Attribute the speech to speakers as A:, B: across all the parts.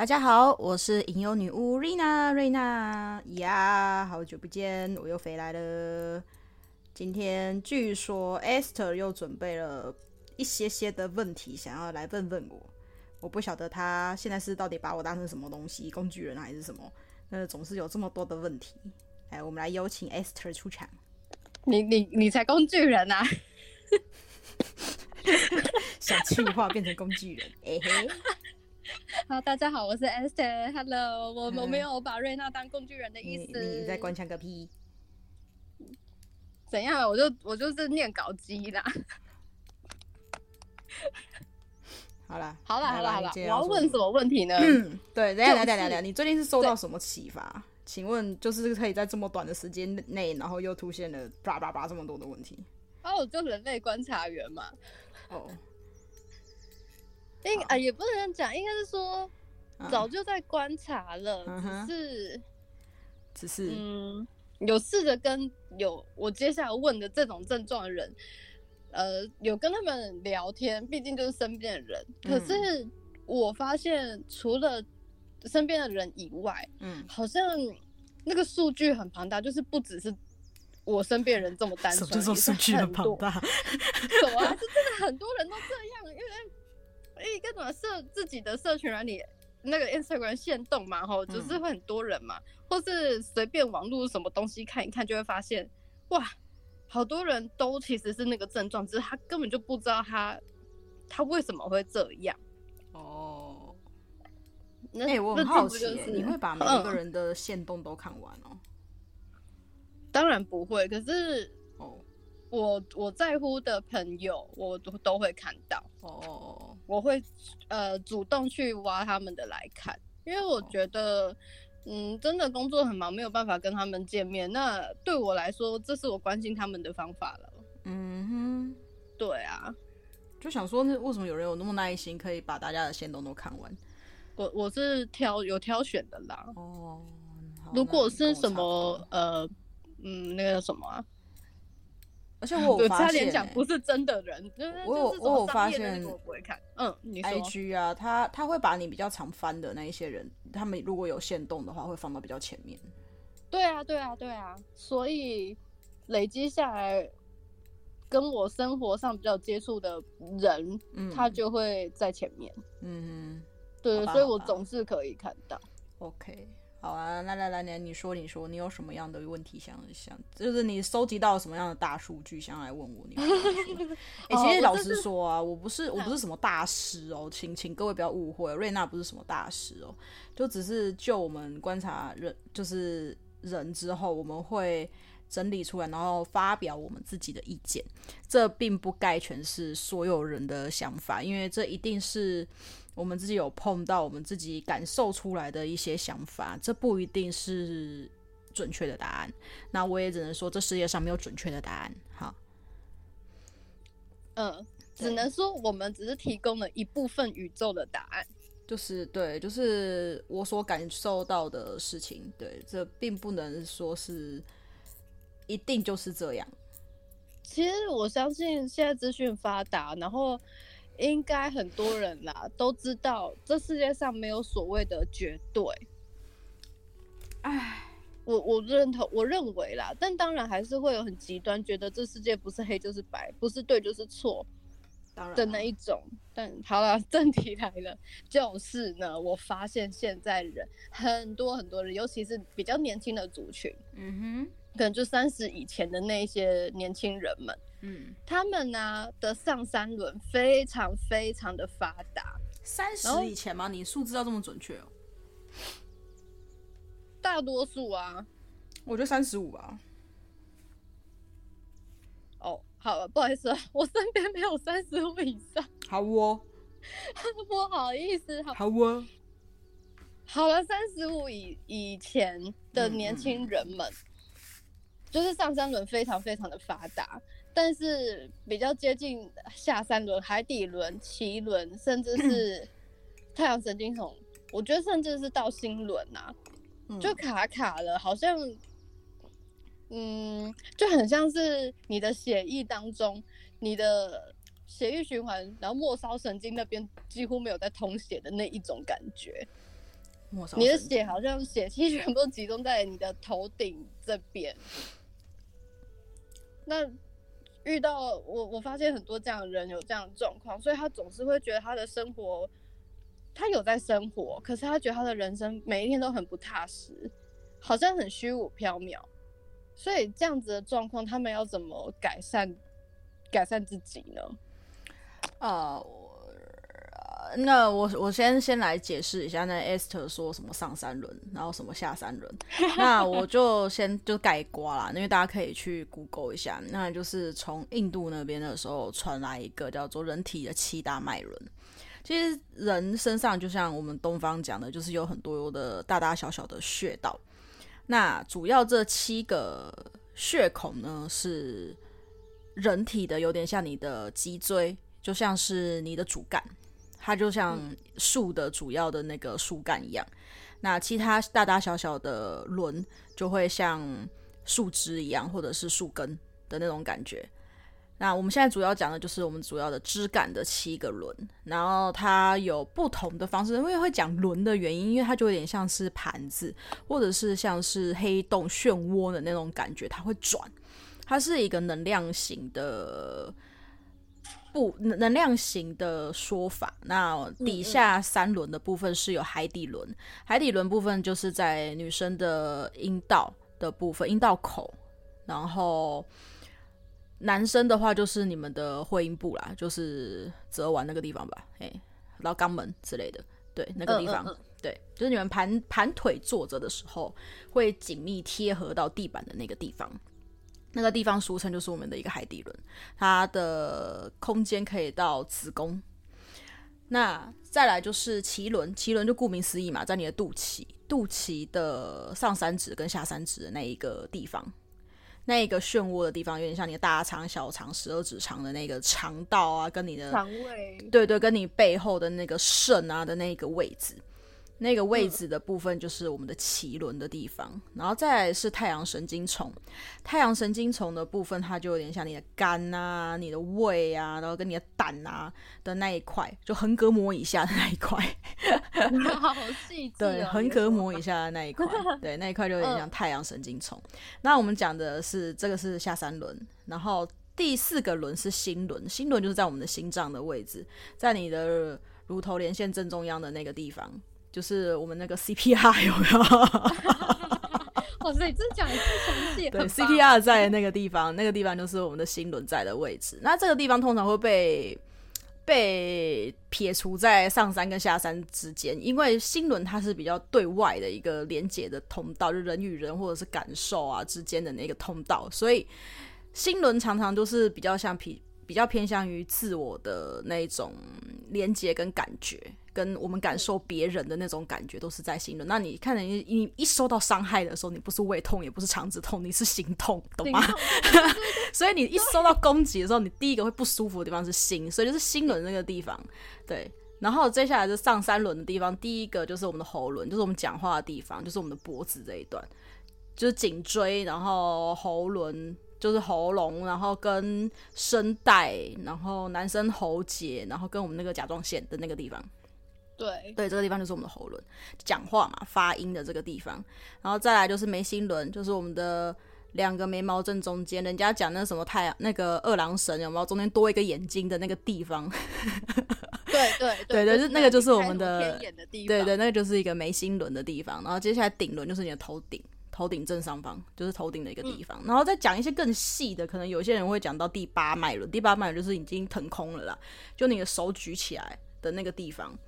A: 大家好，我是吟游女巫瑞娜，瑞娜呀，好久不见，我又回来了。今天据说 Esther 又准备了一些些的问题，想要来问问我。我不晓得他现在是到底把我当成什么东西，工具人还是什么？那总是有这么多的问题。来，我们来有请 Esther 出场。
B: 你你你才工具人啊！
A: 想气话变成工具人，哎嘿。
B: 好，大家好，我是 Esther。Hello，我我没有把瑞娜当工具人的意思。
A: 你，你在关枪个屁？
B: 怎样？我就我就是念稿机啦。
A: 好啦，
B: 好啦，好啦，好了。我要问什么问题呢？
A: 嗯，对，等下，等下，等下，你最近是受到什么启发？请问，就是可以在这么短的时间内，然后又出现了叭叭叭这么多的问题？
B: 哦，就人类观察员嘛。
A: 哦。
B: 应啊，也不能讲，应该是说早就在观察了，嗯、只是
A: 只是
B: 嗯，有试着跟有我接下来问的这种症状的人，呃，有跟他们聊天，毕竟就是身边的人。可是我发现，除了身边的人以外，嗯，好像那个数据很庞大，就是不只是我身边人这么单纯，
A: 就是数据很庞大，
B: 什么啊？是真的很多人都这样，因为。哎，该怎么设自己的社群软体？那个 Instagram 限动嘛，吼，就是会很多人嘛，嗯、或是随便网络什么东西看一看，就会发现，哇，好多人都其实是那个症状，只是他根本就不知道他他为什么会这样。
A: 哦，那、欸，我很好奇，就是，你会把每一个人的限动都看完哦？嗯、
B: 当然不会，可是哦，我我在乎的朋友，我都都会看到哦。我会呃主动去挖他们的来看，因为我觉得，oh. 嗯，真的工作很忙，没有办法跟他们见面。那对我来说，这是我关心他们的方法了。嗯哼、mm，hmm. 对啊，
A: 就想说，那为什么有人有那么耐心，可以把大家的线都都看完？
B: 我我是挑有挑选的啦。哦，oh, 如果是什么呃，嗯，那个什么啊？
A: 而且我有发现、欸，
B: 差点讲不是真的人，
A: 我有我有发现，
B: 我不会看。嗯，你说
A: ，IG 啊，他他会把你比较常翻的那一些人，他们如果有限动的话，会放到比较前面。
B: 对啊，对啊，对啊，所以累积下来，跟我生活上比较接触的人，嗯、他就会在前面。嗯哼，对，所以我总是可以看到。
A: OK。好啊，来来来，你你说你说，你有什么样的问题想想，就是你收集到什么样的大数据想要来问我？你哎、欸，其实老实说啊，我不是我不是什么大师哦，请请各位不要误会，瑞娜不是什么大师哦，就只是就我们观察人就是人之后，我们会整理出来，然后发表我们自己的意见，这并不概全是所有人的想法，因为这一定是。我们自己有碰到，我们自己感受出来的一些想法，这不一定是准确的答案。那我也只能说，这世界上没有准确的答案。哈，
B: 嗯，只能说我们只是提供了一部分宇宙的答案，
A: 就是对，就是我所感受到的事情。对，这并不能说是一定就是这样。
B: 其实我相信现在资讯发达，然后。应该很多人啦都知道，这世界上没有所谓的绝对。唉，我我认同，我认为啦，但当然还是会有很极端，觉得这世界不是黑就是白，不是对就是错，当然的那一种。但好了，正题来了，就是呢，我发现现在人很多很多人，尤其是比较年轻的族群，嗯哼，可能就三十以前的那些年轻人们。嗯，他们呢的上三轮非常非常的发达。
A: 三十以前吗？你数字要这么准确哦？
B: 大多数啊，
A: 我觉得三十五吧。
B: 哦，好了，不好意思，我身边没有三十五以上。
A: 好哦，
B: 不好意思，好，
A: 好哦，
B: 好了，三十五以以前的年轻人们，嗯嗯，就是上三轮非常非常的发达。但是比较接近下三轮、海底轮、脐轮，甚至是太阳神经丛，我觉得甚至是到心轮啊，就卡卡了，好像，嗯，就很像是你的血液当中，你的血液循环，然后末梢神经那边几乎没有在通血的那一种感觉。你的血好像血气全部集中在你的头顶这边。那遇到我，我发现很多这样的人有这样的状况，所以他总是会觉得他的生活，他有在生活，可是他觉得他的人生每一天都很不踏实，好像很虚无缥缈。所以这样子的状况，他们要怎么改善改善自己呢？
A: 啊、那我我先先来解释一下，那 Esther 说什么上三轮，然后什么下三轮，那我就先就盖瓜啦，因为大家可以去 Google 一下，那就是从印度那边的时候传来一个叫做人体的七大脉轮。其实人身上就像我们东方讲的，就是有很多的大大小小的穴道。那主要这七个穴孔呢，是人体的，有点像你的脊椎，就像是你的主干。它就像树的主要的那个树干一样，嗯，那其他大大小小的轮就会像树枝一样，或者是树根的那种感觉。那我们现在主要讲的就是我们主要的枝干的七个轮，然后它有不同的方式。因为会讲轮的原因，因为它就有点像是盘子，或者是像是黑洞漩涡的那种感觉，它会转，它是一个能量型的。不能能量型的说法，那底下三轮的部分是有海底轮，海底轮部分就是在女生的阴道的部分，阴道口，然后男生的话就是你们的会阴部啦，就是折完那个地方吧，哎，然后肛门之类的，对，那个地方，对，就是你们盘盘腿坐着的时候会紧密贴合到地板的那个地方。那个地方俗称就是我们的一个海底轮，它的空间可以到子宫。那再来就是脐轮，脐轮就顾名思义嘛，在你的肚脐，肚脐的上三指跟下三指的那一个地方，那一个漩涡的地方，有点像你的大肠、小肠、十二指肠的那个肠道啊，跟你的
B: 肠胃，
A: 对对，跟你背后的那个肾啊的那个位置。那个位置的部分就是我们的脐轮的地方，嗯，然后再来是太阳神经丛。太阳神经丛的部分，它就有点像你的肝啊、你的胃啊，然后跟你的胆啊的那一块，就横膈膜以下的那一块。
B: 好 细致，
A: 对，横膈膜以下的那一块，对，那一块就有点像太阳神经丛。嗯。那我们讲的是这个是下三轮，然后第四个轮是心轮，心轮就是在我们的心脏的位置，在你的乳头连线正中央的那个地方。就是我们那个 CPR 有没有？
B: 哇 塞，真讲的是详细。
A: 对，CPR 在那个地方，那个地方就是我们的心轮在的位置。那这个地方通常会被被撇除在上山跟下山之间，因为心轮它是比较对外的一个连接的通道，就人与人或者是感受啊之间的那个通道，所以心轮常常都是比较像比比较偏向于自我的那种连接跟感觉。跟我们感受别人的那种感觉都是在心轮。那你看，你你一受到伤害的时候，你不是胃痛，也不是肠子痛，你是心痛，懂吗？所以你一受到攻击的时候，你第一个会不舒服的地方是心，所以就是心轮那个地方。对，然后接下来是上三轮的地方，第一个就是我们的喉轮，就是我们讲话的地方，就是我们的脖子这一段，就是颈椎，然后喉轮就是喉咙，然后跟声带，然后男生喉结，然后跟我们那个甲状腺的那个地方。
B: 对
A: 对，这个地方就是我们的喉轮，讲话嘛，发音的这个地方，然后再来就是眉心轮，就是我们的两个眉毛正中间，人家讲那什么太阳那个二郎神有没有中间多一个眼睛的那个地方？
B: 对对
A: 对 对，是那个就是我们的，的对对，那个就是一个眉心轮的地方，然后接下来顶轮就是你的头顶，头顶正上方就是头顶的一个地方，嗯、然后再讲一些更细的，可能有些人会讲到第八脉轮，第八脉轮就是已经腾空了啦，就你的手举起来的那个地方。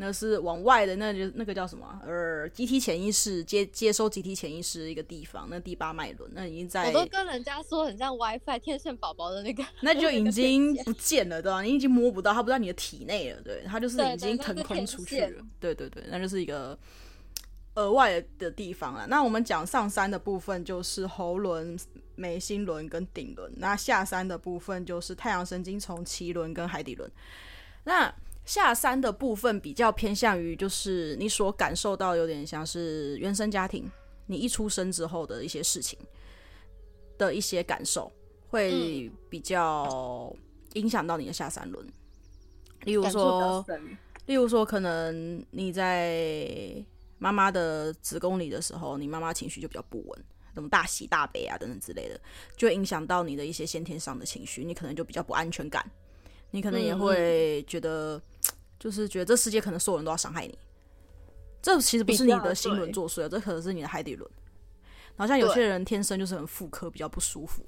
A: 那是往外的，那就那个叫什么？呃，集体潜意识接接收集体潜意识的一个地方，那第八脉轮，那已经在。
B: 我都跟人家说很像 WiFi 天线宝宝的那个。
A: 那就已经不见了，对吧？你已经摸不到，它不在你的体内了，对，它就是已经腾空出去了。对对对，那就是一个额外的地方了。那我们讲上山的部分就是喉轮、眉心轮跟顶轮，那下山的部分就是太阳神经丛、脐轮跟海底轮。那下山的部分比较偏向于，就是你所感受到有点像是原生家庭，你一出生之后的一些事情的一些感受，会比较影响到你的下三轮。例如说，例如说，可能你在妈妈的子宫里的时候，你妈妈情绪就比较不稳，什么大喜大悲啊等等之类的，就影响到你的一些先天上的情绪，你可能就比较不安全感，你可能也会觉得，嗯、就是觉得这世界可能所有人都要伤害你。这其实不是你的心轮作祟，这可能是你的海底轮。然后像有些人天生就是很妇科，比较不舒服。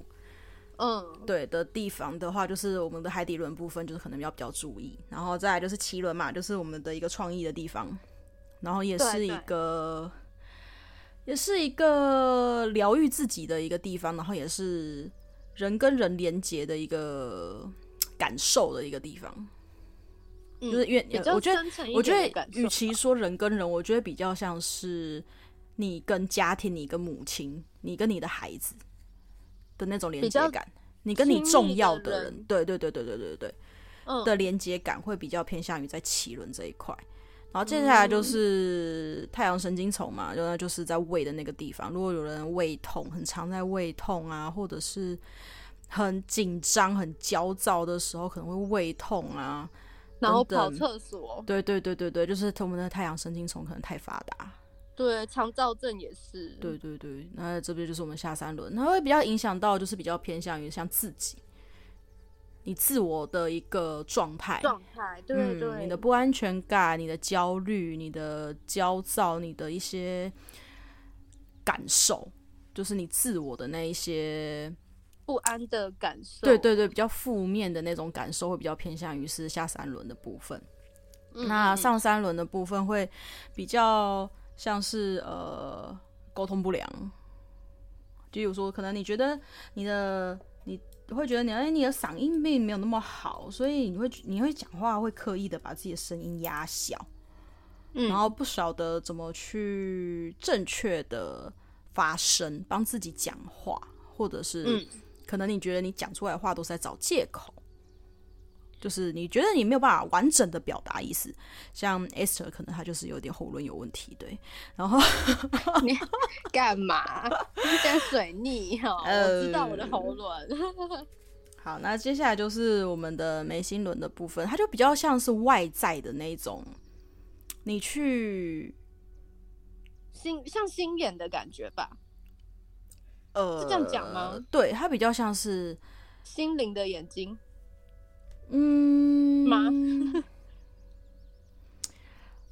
A: 嗯，对的地方的话，就是我们的海底轮部分，就是可能要比较注意。然后再来就是脐轮嘛，就是我们的一个创意的地方。然后也是一个，也是一个疗愈自己的一个地方，然后也是人跟人连接的一个感受的一个地方。嗯、就是因为我觉得，我觉得，与其说人跟人，我觉得比较像是你跟家庭、你跟母亲、你跟你的孩子的那种连接感，你跟你重要的人，对对对对对对对，嗯、的连接感会比较偏向于在脐轮这一块。然后接下来就是太阳神经丛嘛，就那就是在胃的那个地方。如果有人胃痛，很常在胃痛啊，或者是很紧张、很焦躁的时候，可能会胃痛啊，
B: 然后跑厕所。
A: 对对对对对，就是我们的太阳神经丛可能太发达。
B: 对，肠躁症也是。
A: 对对对，那这边就是我们下三轮，它会比较影响到，就是比较偏向于像自己。你自我的一个
B: 状态，状态，对
A: 对你的不安全感、你的焦虑、你的焦躁、你的一些感受，就是你自我的那一些
B: 不安的感受。
A: 对对对，比较负面的那种感受会比较偏向于是下三轮的部分。嗯、那上三轮的部分会比较像是呃沟通不良，就比如说可能你觉得你的。你会觉得你哎，你的嗓音并没有那么好，所以你会你会讲话会刻意的把自己的声音压小，嗯，然后不晓得怎么去正确的发声，帮自己讲话，或者是可能你觉得你讲出来的话都是在找借口。就是你觉得你没有办法完整的表达意思，像 Esther 可能他就是有点喉咙有问题，对。然后
B: 你干嘛？你点水逆哈？我知道我的喉咙。
A: 好，那接下来就是我们的眉心轮的部分，它就比较像是外在的那种，你去
B: 心像心眼的感觉吧？
A: 呃，
B: 是这样讲吗？
A: 对，它比较像是
B: 心灵的眼睛。
A: 嗯，吗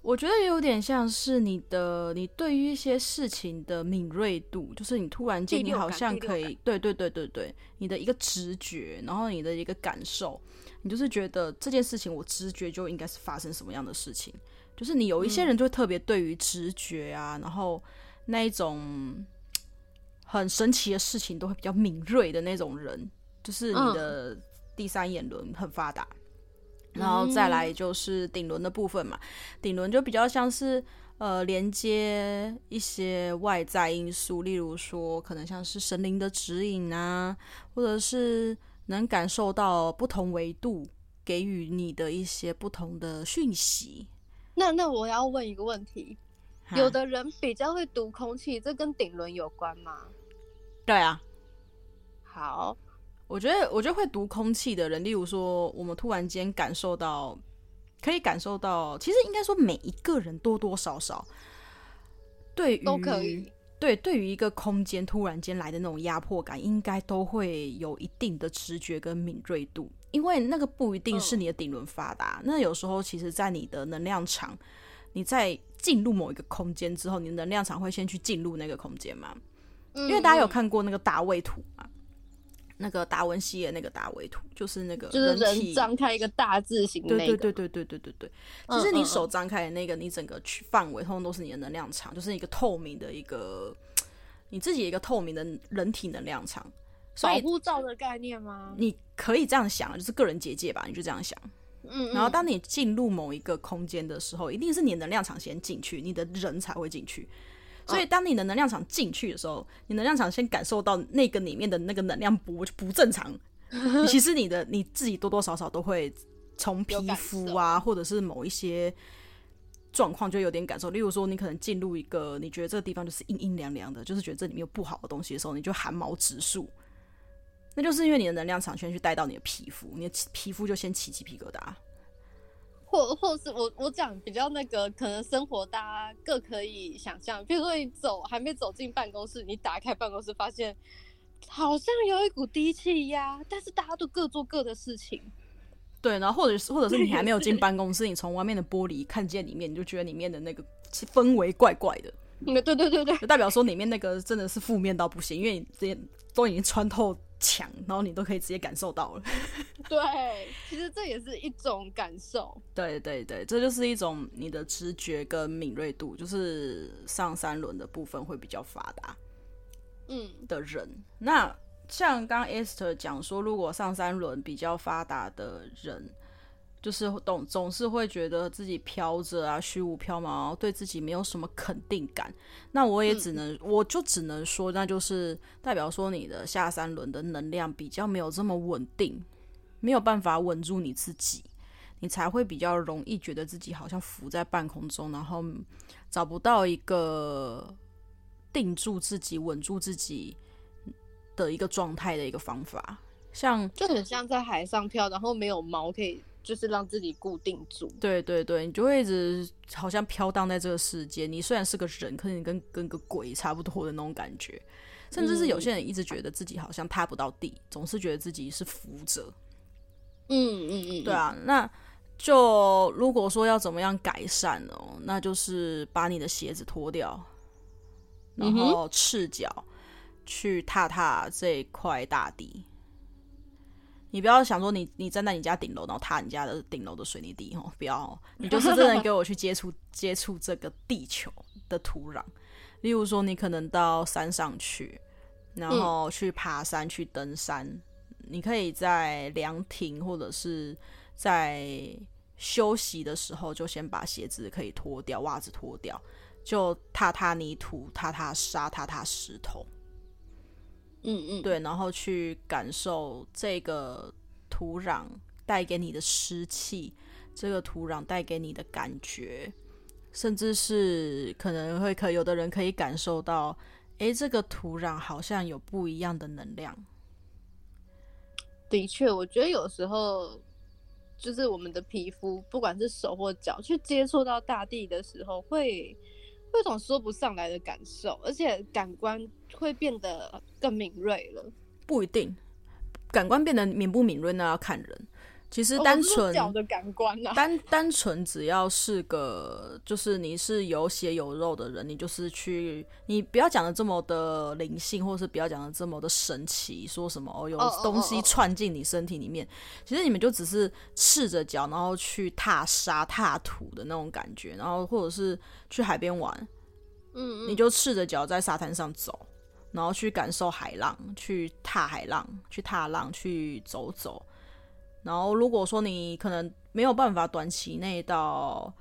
A: 我觉得有点像是你的，你对于一些事情的敏锐度，就是你突然间，你好像可以，对对对对对，你的一个直觉，然后你的一个感受，你就是觉得这件事情，我直觉就应该是发生什么样的事情，就是你有一些人就会特别对于直觉啊，嗯、然后那一种很神奇的事情都会比较敏锐的那种人，就是你的。嗯第三眼轮很发达，然后再来就是顶轮的部分嘛。顶轮就比较像是呃连接一些外在因素，例如说可能像是神灵的指引啊，或者是能感受到不同维度给予你的一些不同的讯息。
B: 那那我要问一个问题，有的人比较会读空气，这跟顶轮有关吗？
A: 对啊。
B: 好。
A: 我觉得，我觉得会读空气的人，例如说，我们突然间感受到，可以感受到，其实应该说每一个人多多少少对于
B: 都可以
A: 对对于一个空间突然间来的那种压迫感，应该都会有一定的直觉跟敏锐度，因为那个不一定是你的顶轮发达，嗯、那有时候其实，在你的能量场，你在进入某一个空间之后，你的能量场会先去进入那个空间嘛，因为大家有看过那个大卫图嘛。那个达文西的那个大卫图，就是那个
B: 就是人张开一个大字形
A: 对对对对对对对对。其实你手张开的那个，你整个区范围通通都是你的能量场，就是一个透明的一个你自己一个透明的人体能量场，
B: 保护罩的概念吗？
A: 你可以这样想，就是个人结界吧，你就这样想。嗯，嗯。然后当你进入某一个空间的时候，一定是你的能量场先进去，你的人才会进去。所以，当你的能量场进去的时候，你能量场先感受到那个里面的那个能量不不正常，其实你的你自己多多少少都会从皮肤啊，或者是某一些状况就有点感受。例如说，你可能进入一个你觉得这个地方就是阴阴凉凉的，就是觉得这里面有不好的东西的时候，你就寒毛直竖。那就是因为你的能量场先去带到你的皮肤，你的皮肤就先起鸡皮疙瘩。
B: 或或是我我讲比较那个，可能生活大家各可以想象。比如说你走还没走进办公室，你打开办公室发现好像有一股低气压，但是大家都各做各的事情。
A: 对，然后或者是或者是你还没有进办公室，你从外面的玻璃看见里面，你就觉得里面的那个氛围怪怪的。
B: 对对对对对，
A: 就代表说里面那个真的是负面到不行，因为你这些都已经穿透墙，然后你都可以直接感受到了。
B: 对，其实这也是一种感受。
A: 对对对，这就是一种你的直觉跟敏锐度，就是上三轮的部分会比较发达。嗯，的人，那像刚刚 Esther 讲说，如果上三轮比较发达的人。就是总总是会觉得自己飘着啊，虚无缥缈，对自己没有什么肯定感。那我也只能，嗯、我就只能说，那就是代表说你的下三轮的能量比较没有这么稳定，没有办法稳住你自己，你才会比较容易觉得自己好像浮在半空中，然后找不到一个定住自己、稳住自己的一个状态的一个方法。像
B: 就很像在海上漂，然后没有锚可以。就是让自己固定住，
A: 对对对，你就会一直好像飘荡在这个世界。你虽然是个人，可是你跟跟个鬼差不多的那种感觉。甚至是有些人一直觉得自己好像踏不到地，嗯、总是觉得自己是浮着。
B: 嗯嗯嗯，
A: 对啊。那就如果说要怎么样改善哦，那就是把你的鞋子脱掉，然后赤脚去踏踏这块大地。你不要想说你你站在你家顶楼，然后踏你家的顶楼的水泥地哦，不要，你就是真的给我去接触接触这个地球的土壤。例如说，你可能到山上去，然后去爬山、去登山，嗯、你可以在凉亭或者是在休息的时候，就先把鞋子可以脱掉，袜子脱掉，就踏踏泥土、踏踏沙、踏踏石头。
B: 嗯嗯，
A: 对，然后去感受这个土壤带给你的湿气，这个土壤带给你的感觉，甚至是可能会可有的人可以感受到，诶，这个土壤好像有不一样的能量。
B: 的确，我觉得有时候就是我们的皮肤，不管是手或脚，去接触到大地的时候，会。会有种说不上来的感受，而且感官会变得更敏锐了。
A: 不一定，感官变得敏不敏锐那要看人。其实单纯
B: 脚的感官啊，
A: 单单纯只要是个，就是你是有血有肉的人，你就是去，你不要讲的这么的灵性，或是不要讲的这么的神奇，说什么哦有东西窜进你身体里面，其实你们就只是赤着脚，然后去踏沙踏土的那种感觉，然后或者是去海边玩，嗯，你就赤着脚在沙滩上走，然后去感受海浪，去踏海浪，去踏浪，去走走。然后，如果说你可能没有办法短期内到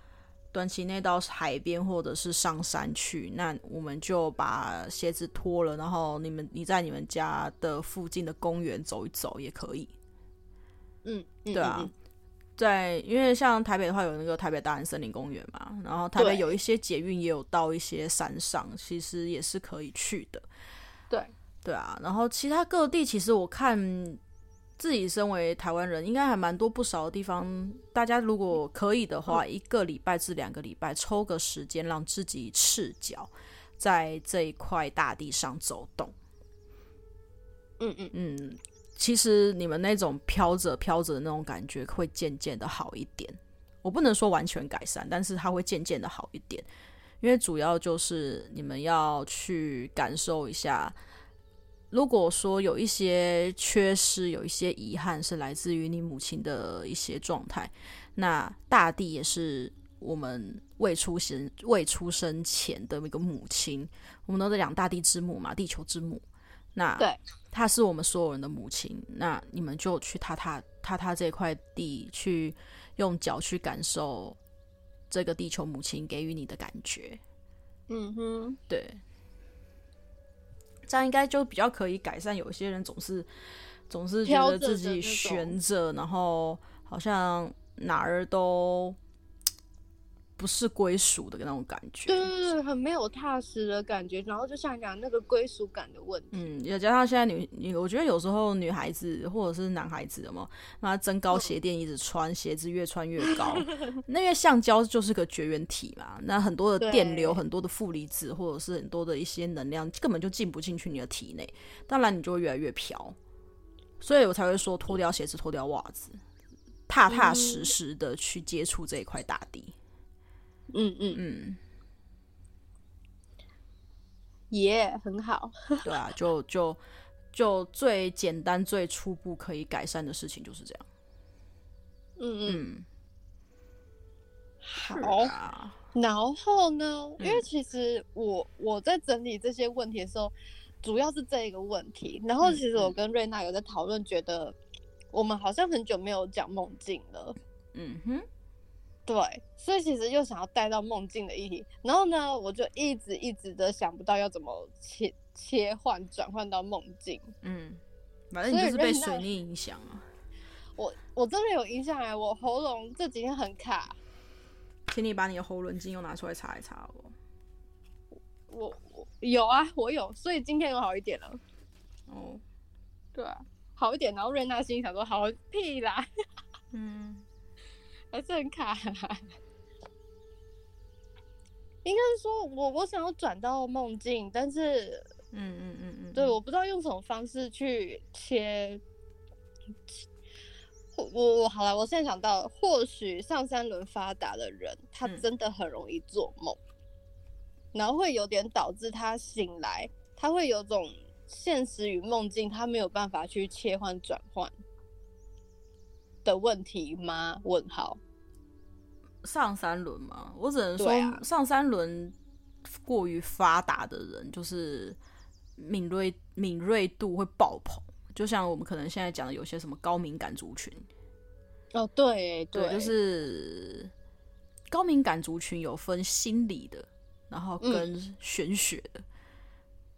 A: 短期内到海边或者是上山去，那我们就把鞋子脱了，然后你们你在你们家的附近的公园走一走也可以。
B: 嗯，
A: 对啊，在因为像台北的话有那个台北大安森林公园嘛，然后台北有一些捷运也有到一些山上，其实也是可以去的。对，啊，然后其他各地其实我看。自己身为台湾人，应该还蛮多不少的地方。大家如果可以的话，一个礼拜至两个礼拜，抽个时间让自己赤脚在这一块大地上走动。
B: 嗯嗯
A: 嗯，其实你们那种飘着飘着的那种感觉会渐渐的好一点。我不能说完全改善，但是它会渐渐的好一点，因为主要就是你们要去感受一下。如果说有一些缺失，有一些遗憾是来自于你母亲的一些状态，那大地也是我们未出生未出生前的一个母亲，我们都在讲大地之母嘛，地球之母。那对，她是我们所有人的母亲。那你们就去踏踏踏踏这块地，去用脚去感受这个地球母亲给予你的感觉。
B: 嗯哼，
A: 对。这样应该就比较可以改善。有些人总是总是觉得自己悬着，然后好像哪儿都不是归属的那种感觉，
B: 对对对，很没有踏实的感觉。然后就像你讲那个归属感的问题，
A: 嗯，也加上现在女女，我觉得有时候女孩子或者是男孩子的嘛，那增高鞋垫一直穿，鞋子越穿越高，那因为橡胶就是个绝缘体嘛，那很多的电流、很多的负离子或者是很多的一些能量根本就进不进去你的体内，当然你就会越来越飘。所以我才会说脱掉鞋子、脱掉袜子，踏踏实实的去接触这一块大地。
B: 嗯嗯嗯，耶，很好。
A: 对啊，就就就最简单、最初步可以改善的事情就是这样。
B: 嗯嗯，
A: 好。
B: 然后呢，因为其实我我在整理这些问题的时候，主要是这一个问题。然后其实我跟瑞娜有在讨论，觉得我们好像很久没有讲梦境了。
A: 嗯哼。
B: 对，所以其实又想要带到梦境的议题，然后呢，我就一直一直的想不到要怎么切切换转换到梦境。
A: 嗯，反正你就是被水逆影响啊。
B: 我我真的有影响哎，我喉咙这几天很卡。
A: 请你把你的喉咙精油拿出来擦一擦哦。
B: 我我有啊，我有，所以今天有好一点了。
A: 哦，
B: 对啊，好一点。然后瑞娜心里想说：“好屁啦。”
A: 嗯。
B: 还是很卡，应该是说我我想要转到梦境，但是，
A: 嗯嗯嗯嗯，
B: 对，我不知道用什么方式去切。我我好了，我现在想到，或许上三轮发达的人，他真的很容易做梦，嗯，然后会有点导致他醒来，他会有种现实与梦境，他没有办法去切换转换。的问题吗？问号。
A: 上三轮吗？我只能说，上三轮过于发达的人，就是敏锐敏锐度会爆棚。就像我们可能现在讲的，有些什么高敏感族群。
B: 哦，对对，
A: 对，就是高敏感族群有分心理的，然后跟玄学的。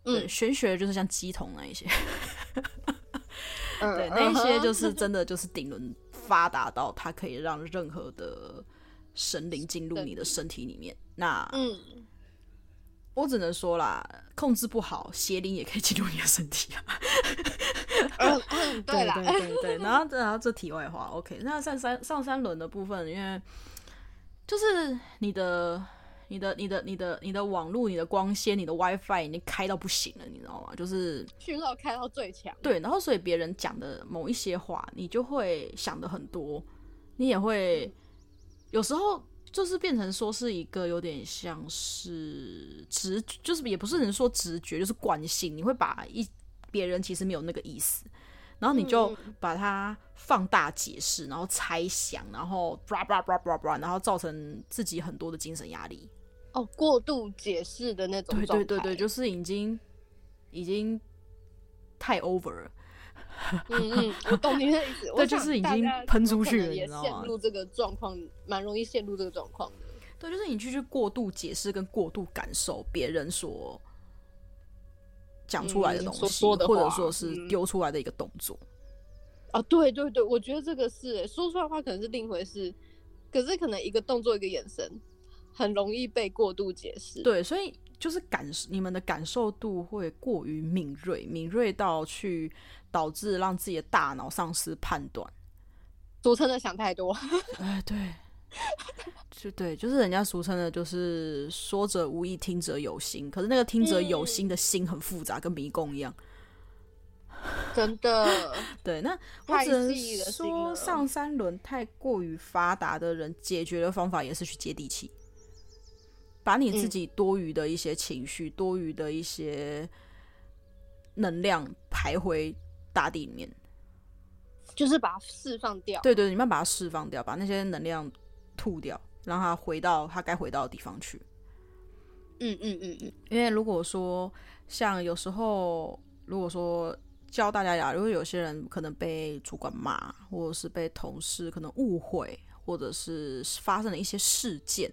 A: 嗯，对，玄学就是像鸡同那一些。对，那一些就是真的就是顶轮。发达到它可以让任何的神灵进入你的身体里面。那，嗯，我只能说啦，控制不好，邪灵也可以进入你的身体啊。
B: 嗯，对啦，
A: 对对对。然后，然后这题外话，OK。那上三上三轮的部分，因为就是你的。你的、你的、你的、你的网络、你的光纤、你的 WiFi 已经开到不行了，你知道吗？就是
B: 讯号开到最强。
A: 对，然后所以别人讲的某一些话，你就会想的很多，你也会有时候就是变成说是一个有点像是直，就是也不是能说直觉，就是惯性，你会把一别人其实没有那个意思，然后你就把它放大解释，然后猜想，然后 blah blah blah blah blah，然后造成自己很多的精神压力。
B: 哦，过度解释的那种。
A: 对对对对，就是已经已经太 over 了。
B: 嗯嗯，我懂你的意思。
A: 对，就是已经喷出去了，你知道吗？
B: 陷入这个状况，蛮容易陷入这个状况的。
A: 对，就是你去去过度解释跟过度感受别人所讲出来的东西，嗯、说的或者说是丢出来的一个动作。
B: 嗯、啊，对对对，我觉得这个是说出来的话可能是另一回事，可是可能一个动作一个眼神。很容易被过度解释，
A: 对，所以就是感你们的感受度会过于敏锐，敏锐到去导致让自己的大脑丧失判断，
B: 俗称的想太多。
A: 哎，对，就对，就是人家俗称的，就是说者无意，听者有心。可是那个听者有心的心很复杂，嗯、跟迷宫一样。
B: 真的，
A: 对，那我只能说上三轮太过于发达的人，解决的方法也是去接地气。把你自己多余的一些情绪、嗯、多余的一些能量排回大地里面，
B: 就是把它释放掉。
A: 对对，你们把它释放掉，把那些能量吐掉，让它回到它该回到的地方去。
B: 嗯嗯嗯嗯。
A: 因为如果说像有时候，如果说教大家呀，如果有些人可能被主管骂，或者是被同事可能误会，或者是发生了一些事件。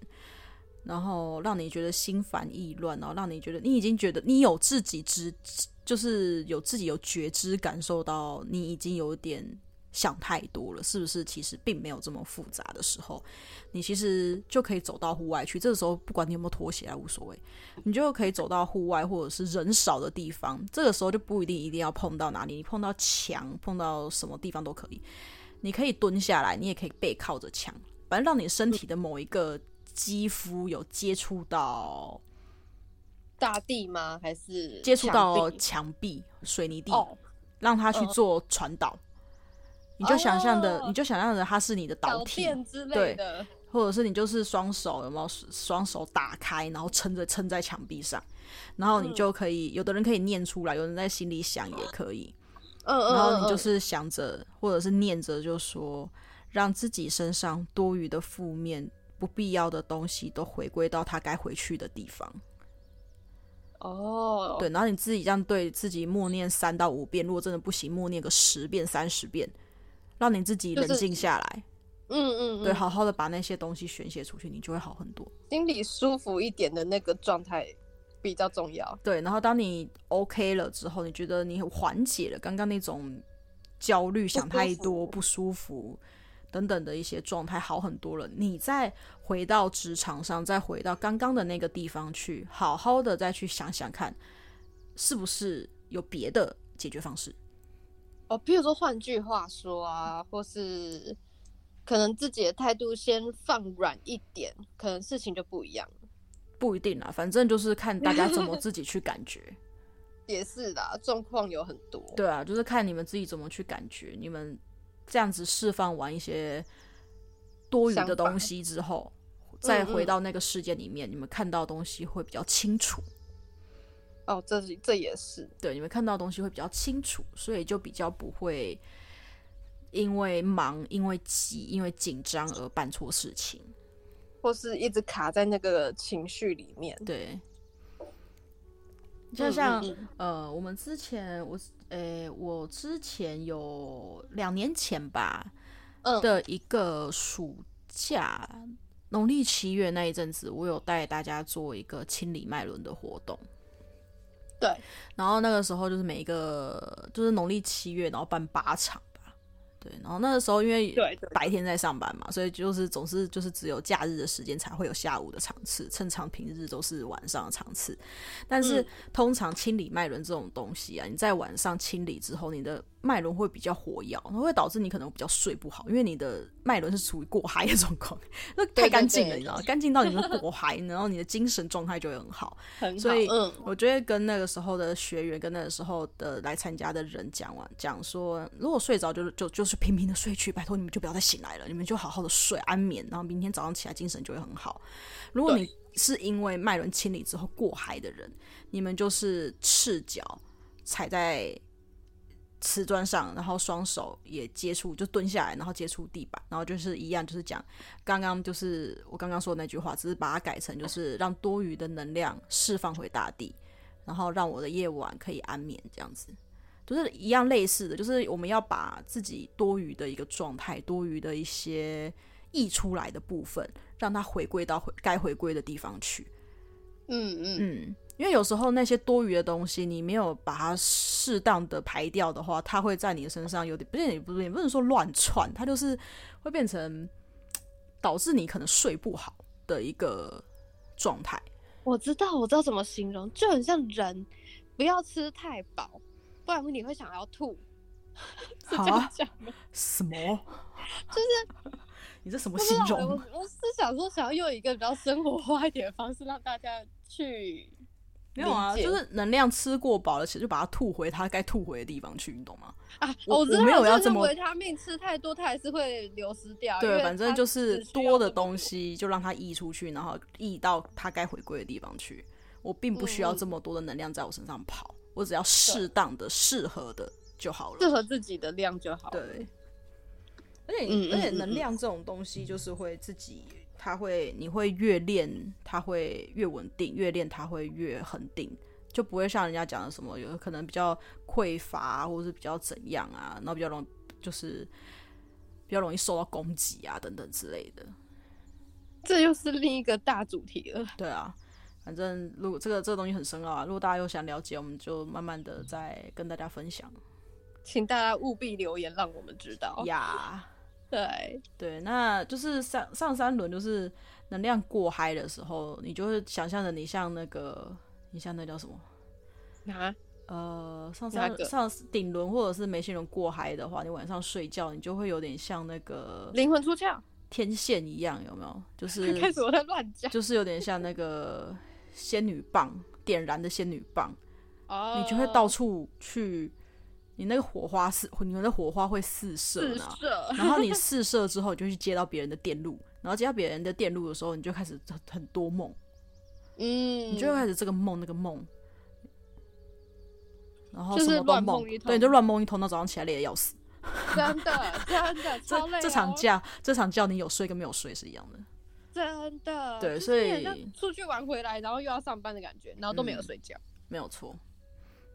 A: 然后让你觉得心烦意乱，然后让你觉得你已经觉得你有自己知，就是有自己有觉知，感受到你已经有点想太多了，是不是？其实并没有这么复杂的时候，你其实就可以走到户外去。这个时候，不管你有没有拖鞋啊，无所谓，你就可以走到户外或者是人少的地方。这个时候就不一定一定要碰到哪里，你碰到墙、碰到什么地方都可以。你可以蹲下来，你也可以背靠着墙，反正让你身体的某一个肌肤有接触到
B: 大地吗？还是
A: 接触到墙壁、水泥地，哦、让它去做传导。你就想象的，哦、你就想象着它是你的导体
B: 之类的，
A: 对，或者是你就是双手有没有双手打开，然后撑着撑在墙壁上，然后你就可以，嗯、有的人可以念出来，有人在心里想也可以，
B: 嗯嗯，
A: 然后你就是想着或者是念着，就说让自己身上多余的负面、不必要的东西都回归到它该回去的地方。
B: 哦，
A: 对，然后你自己这样对自己默念三到五遍，如果真的不行，默念个十遍、三十遍。让你自己冷静下来，
B: 就是、嗯，嗯嗯，
A: 对，好好的把那些东西宣泄出去，你就会好很多，
B: 心里舒服一点的那个状态比较重要。
A: 对，然后当你 OK 了之后，你觉得你缓解了刚刚那种焦虑、想太多、不舒服，不舒服等等的一些状态，好很多了。你再回到职场上，再回到刚刚的那个地方去，好好的再去想想看，是不是有别的解决方式。
B: 哦，比如说，换句话说啊，或是可能自己的态度先放软一点，可能事情就不一样了。
A: 不一定啦，反正就是看大家怎么自己去感觉。
B: 也是的，状况有很多。
A: 对啊，就是看你们自己怎么去感觉。你们这样子释放完一些多余的东西之后，再回到那个世界里面，嗯嗯，你们看到东西会比较清楚。
B: 哦，这是这也是。
A: 对，你们看到东西会比较清楚，所以就比较不会因为忙、因为急、因为紧张而办错事情，
B: 或是一直卡在那个情绪里面。
A: 对，就像嗯嗯呃，我们之前我诶，我之前有两年前吧、嗯、的一个暑假，农历七月那一阵子，我有带大家做一个清理脉轮的活动。
B: 对，
A: 然后那个时候就是每一个就是农历七月，然后办八场吧。对，然后那个时候因为白天在上班嘛，所以就是总是就是只有假日的时间才会有下午的场次，正常平日都是晚上的场次。但是、嗯、通常清理脉轮这种东西啊，你在晚上清理之后，你的脉轮会比较活跃，然后会导致你可能比较睡不好，因为你的脉轮是处于过嗨的状况，那太干净了，你知道吗？干净到你的过嗨，然后你的精神状态就会很好。
B: 很好，
A: 所以我觉得跟那个时候的学员，跟那个时候的来参加的人讲完，讲说，如果睡着就就就是平平的睡去，拜托你们就不要再醒来了，你们就好好的睡安眠，然后明天早上起来精神就会很好。如果你是因为脉轮清理之后过嗨的人，你们就是赤脚踩在。瓷砖上，然后双手也接触，就蹲下来，然后接触地板，然后就是一样，就是讲刚刚就是我刚刚说的那句话，只是把它改成就是让多余的能量释放回大地，然后让我的夜晚可以安眠，这样。子，就是一样类似的，就是我们要把自己多余的一个状态，多余的一些溢出来的部分，让它回归到该回归的地方去。
B: 嗯嗯。嗯。
A: 因为有时候那些多余的东西，你没有把它适当的排掉的话，它会在你的身上有点，不是也不是也不能说乱窜，它就是会变成导致你可能睡不好的一个状态。
B: 我知道，我知道怎么形容，就很像人不要吃太饱，不然你会想要吐。
A: 好啊？什么？
B: 就是
A: 你这什么形容？
B: 我我是想说，想要用一个比较生活化一点的方式让大家去。
A: 没有啊，就是能量吃过饱了，其实就把它吐回它该吐回的地方去，你懂吗？
B: 啊，
A: 我
B: 我
A: 没有要这么
B: 维他命吃太多，它还是会流失掉。
A: 对，反正就是多的东西就让它溢出去，然后溢到它该回归的地方去。我并不需要这么多的能量在我身上跑，嗯、我只要适当的、适合的就好了，
B: 适合自己的量就好了。
A: 对，而且、嗯、而且能量这种东西就是会自己。它会，你会越练，它会越稳定；越练，它会越恒定，就不会像人家讲的什么，有可能比较匮乏，或者是比较怎样啊，然后比较容，就是比较容易受到攻击啊，等等之类的。
B: 这又是另一个大主题了。
A: 对啊，反正如果这个这个东西很深奥啊，如果大家有想了解，我们就慢慢的再跟大家分享。
B: 请大家务必留言让我们知道
A: 呀。
B: 对
A: 对，那就是上上三轮就是能量过嗨的时候，你就会想象着你像那个，你像那叫什么？
B: 哪？
A: 呃，上三上顶轮或者是眉心轮过嗨的话，你晚上睡觉，你就会有点像那个
B: 灵魂出窍
A: 天线一样，有没有？就是
B: 开始我在乱讲，
A: 就是有点像那个仙女棒点燃的仙女棒，
B: 哦、
A: 你就会到处去，你那个火花是你们的火花会四射呢，
B: 四射
A: 然后你四射之后，你就去接到别人的电路，然后接到别人的电路的时候，你就开始很多梦，
B: 嗯，
A: 你就会开始这个梦那个梦。然后
B: 就是乱梦
A: 对，你就乱梦一通，到早上起来累得要死。
B: 真的，真的超累、哦。
A: 这场架，这场觉你有睡跟没有睡是一样的。
B: 真的。
A: 对，所以
B: 出去玩回来，然后又要上班的感觉，然后都没有睡觉。嗯、
A: 没有错，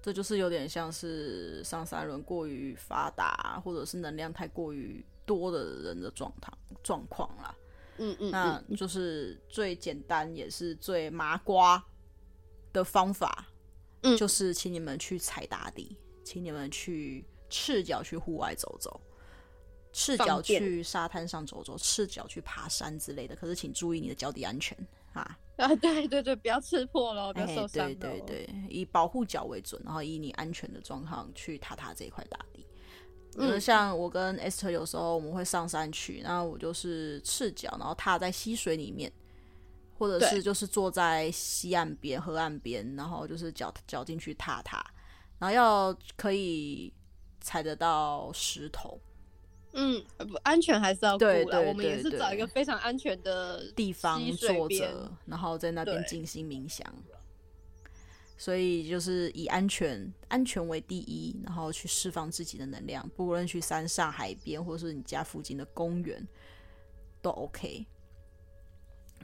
A: 这就是有点像是上三轮过于发达，或者是能量太过于多的人的状态状况啦。
B: 嗯嗯，
A: 那就是最简单也是最麻瓜的方法。嗯，就是请你们去踩大地，请你们去赤脚去户外走走，赤脚去沙滩上走走，赤脚去爬山之类的。可是请注意你的脚底安全啊！
B: 啊，对对对，不要刺破了，不要受伤。
A: 对对对，以保护脚为准，然后以你安全的状况去踏踏这一块大地。嗯，像我跟 Esther 有时候我们会上山去，然后我就是赤脚，然后踏在溪水里面。或者是就是坐在溪岸边、河岸边，然后就是脚脚进去踏踏，然后要可以踩得到石头。
B: 嗯，不安全还是要顾啦。
A: 对对对对，
B: 我们也是找一个非常安全的
A: 地方坐着，然后在那边静心冥想。所以就是以安全安全为第一，然后去释放自己的能量，不论去山上、海边，或是你家附近的公园，都 OK。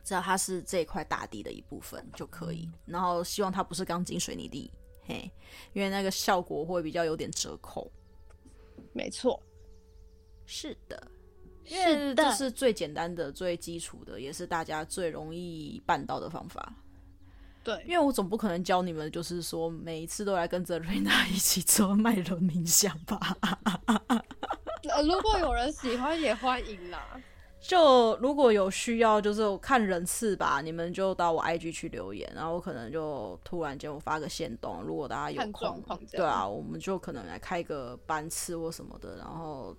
A: 只要它是这块大地的一部分就可以，然后希望它不是钢筋水泥地，嘿，因为那个效果会比较有点折扣。
B: 没错，
A: 是的，因为这是最简单的、最基础的，也是大家最容易办到的方法。
B: 对，
A: 因为我总不可能教你们，就是说每一次都来跟着瑞娜一起做脉轮冥想吧。
B: 呃，如果有人喜欢，也欢迎啦。
A: 就如果有需要，就是看人次吧，你们就到我 IG 去留言，然后我可能就突然间我发个限动，如果大家有空，对啊，我们就可能来开个班次或什么的，然后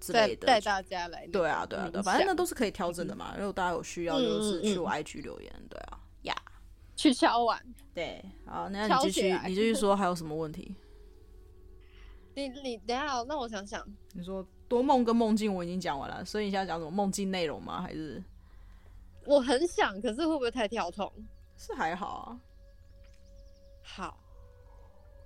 A: 之类的
B: 带大家来。
A: 对啊，对啊，对，反正那都是可以调整的嘛。如果大家有需要，就是去我 IG 留言，对啊，呀，
B: 去敲碗。
A: 对，好，那你继续，你继续 说还有什么问题？
B: 你你等下，那我想想，
A: 你说。多梦跟梦境我已经讲完了，所以你现在讲什么梦境内容吗？还是
B: 我很想，可是会不会太跳痛？
A: 是还好啊。
B: 好，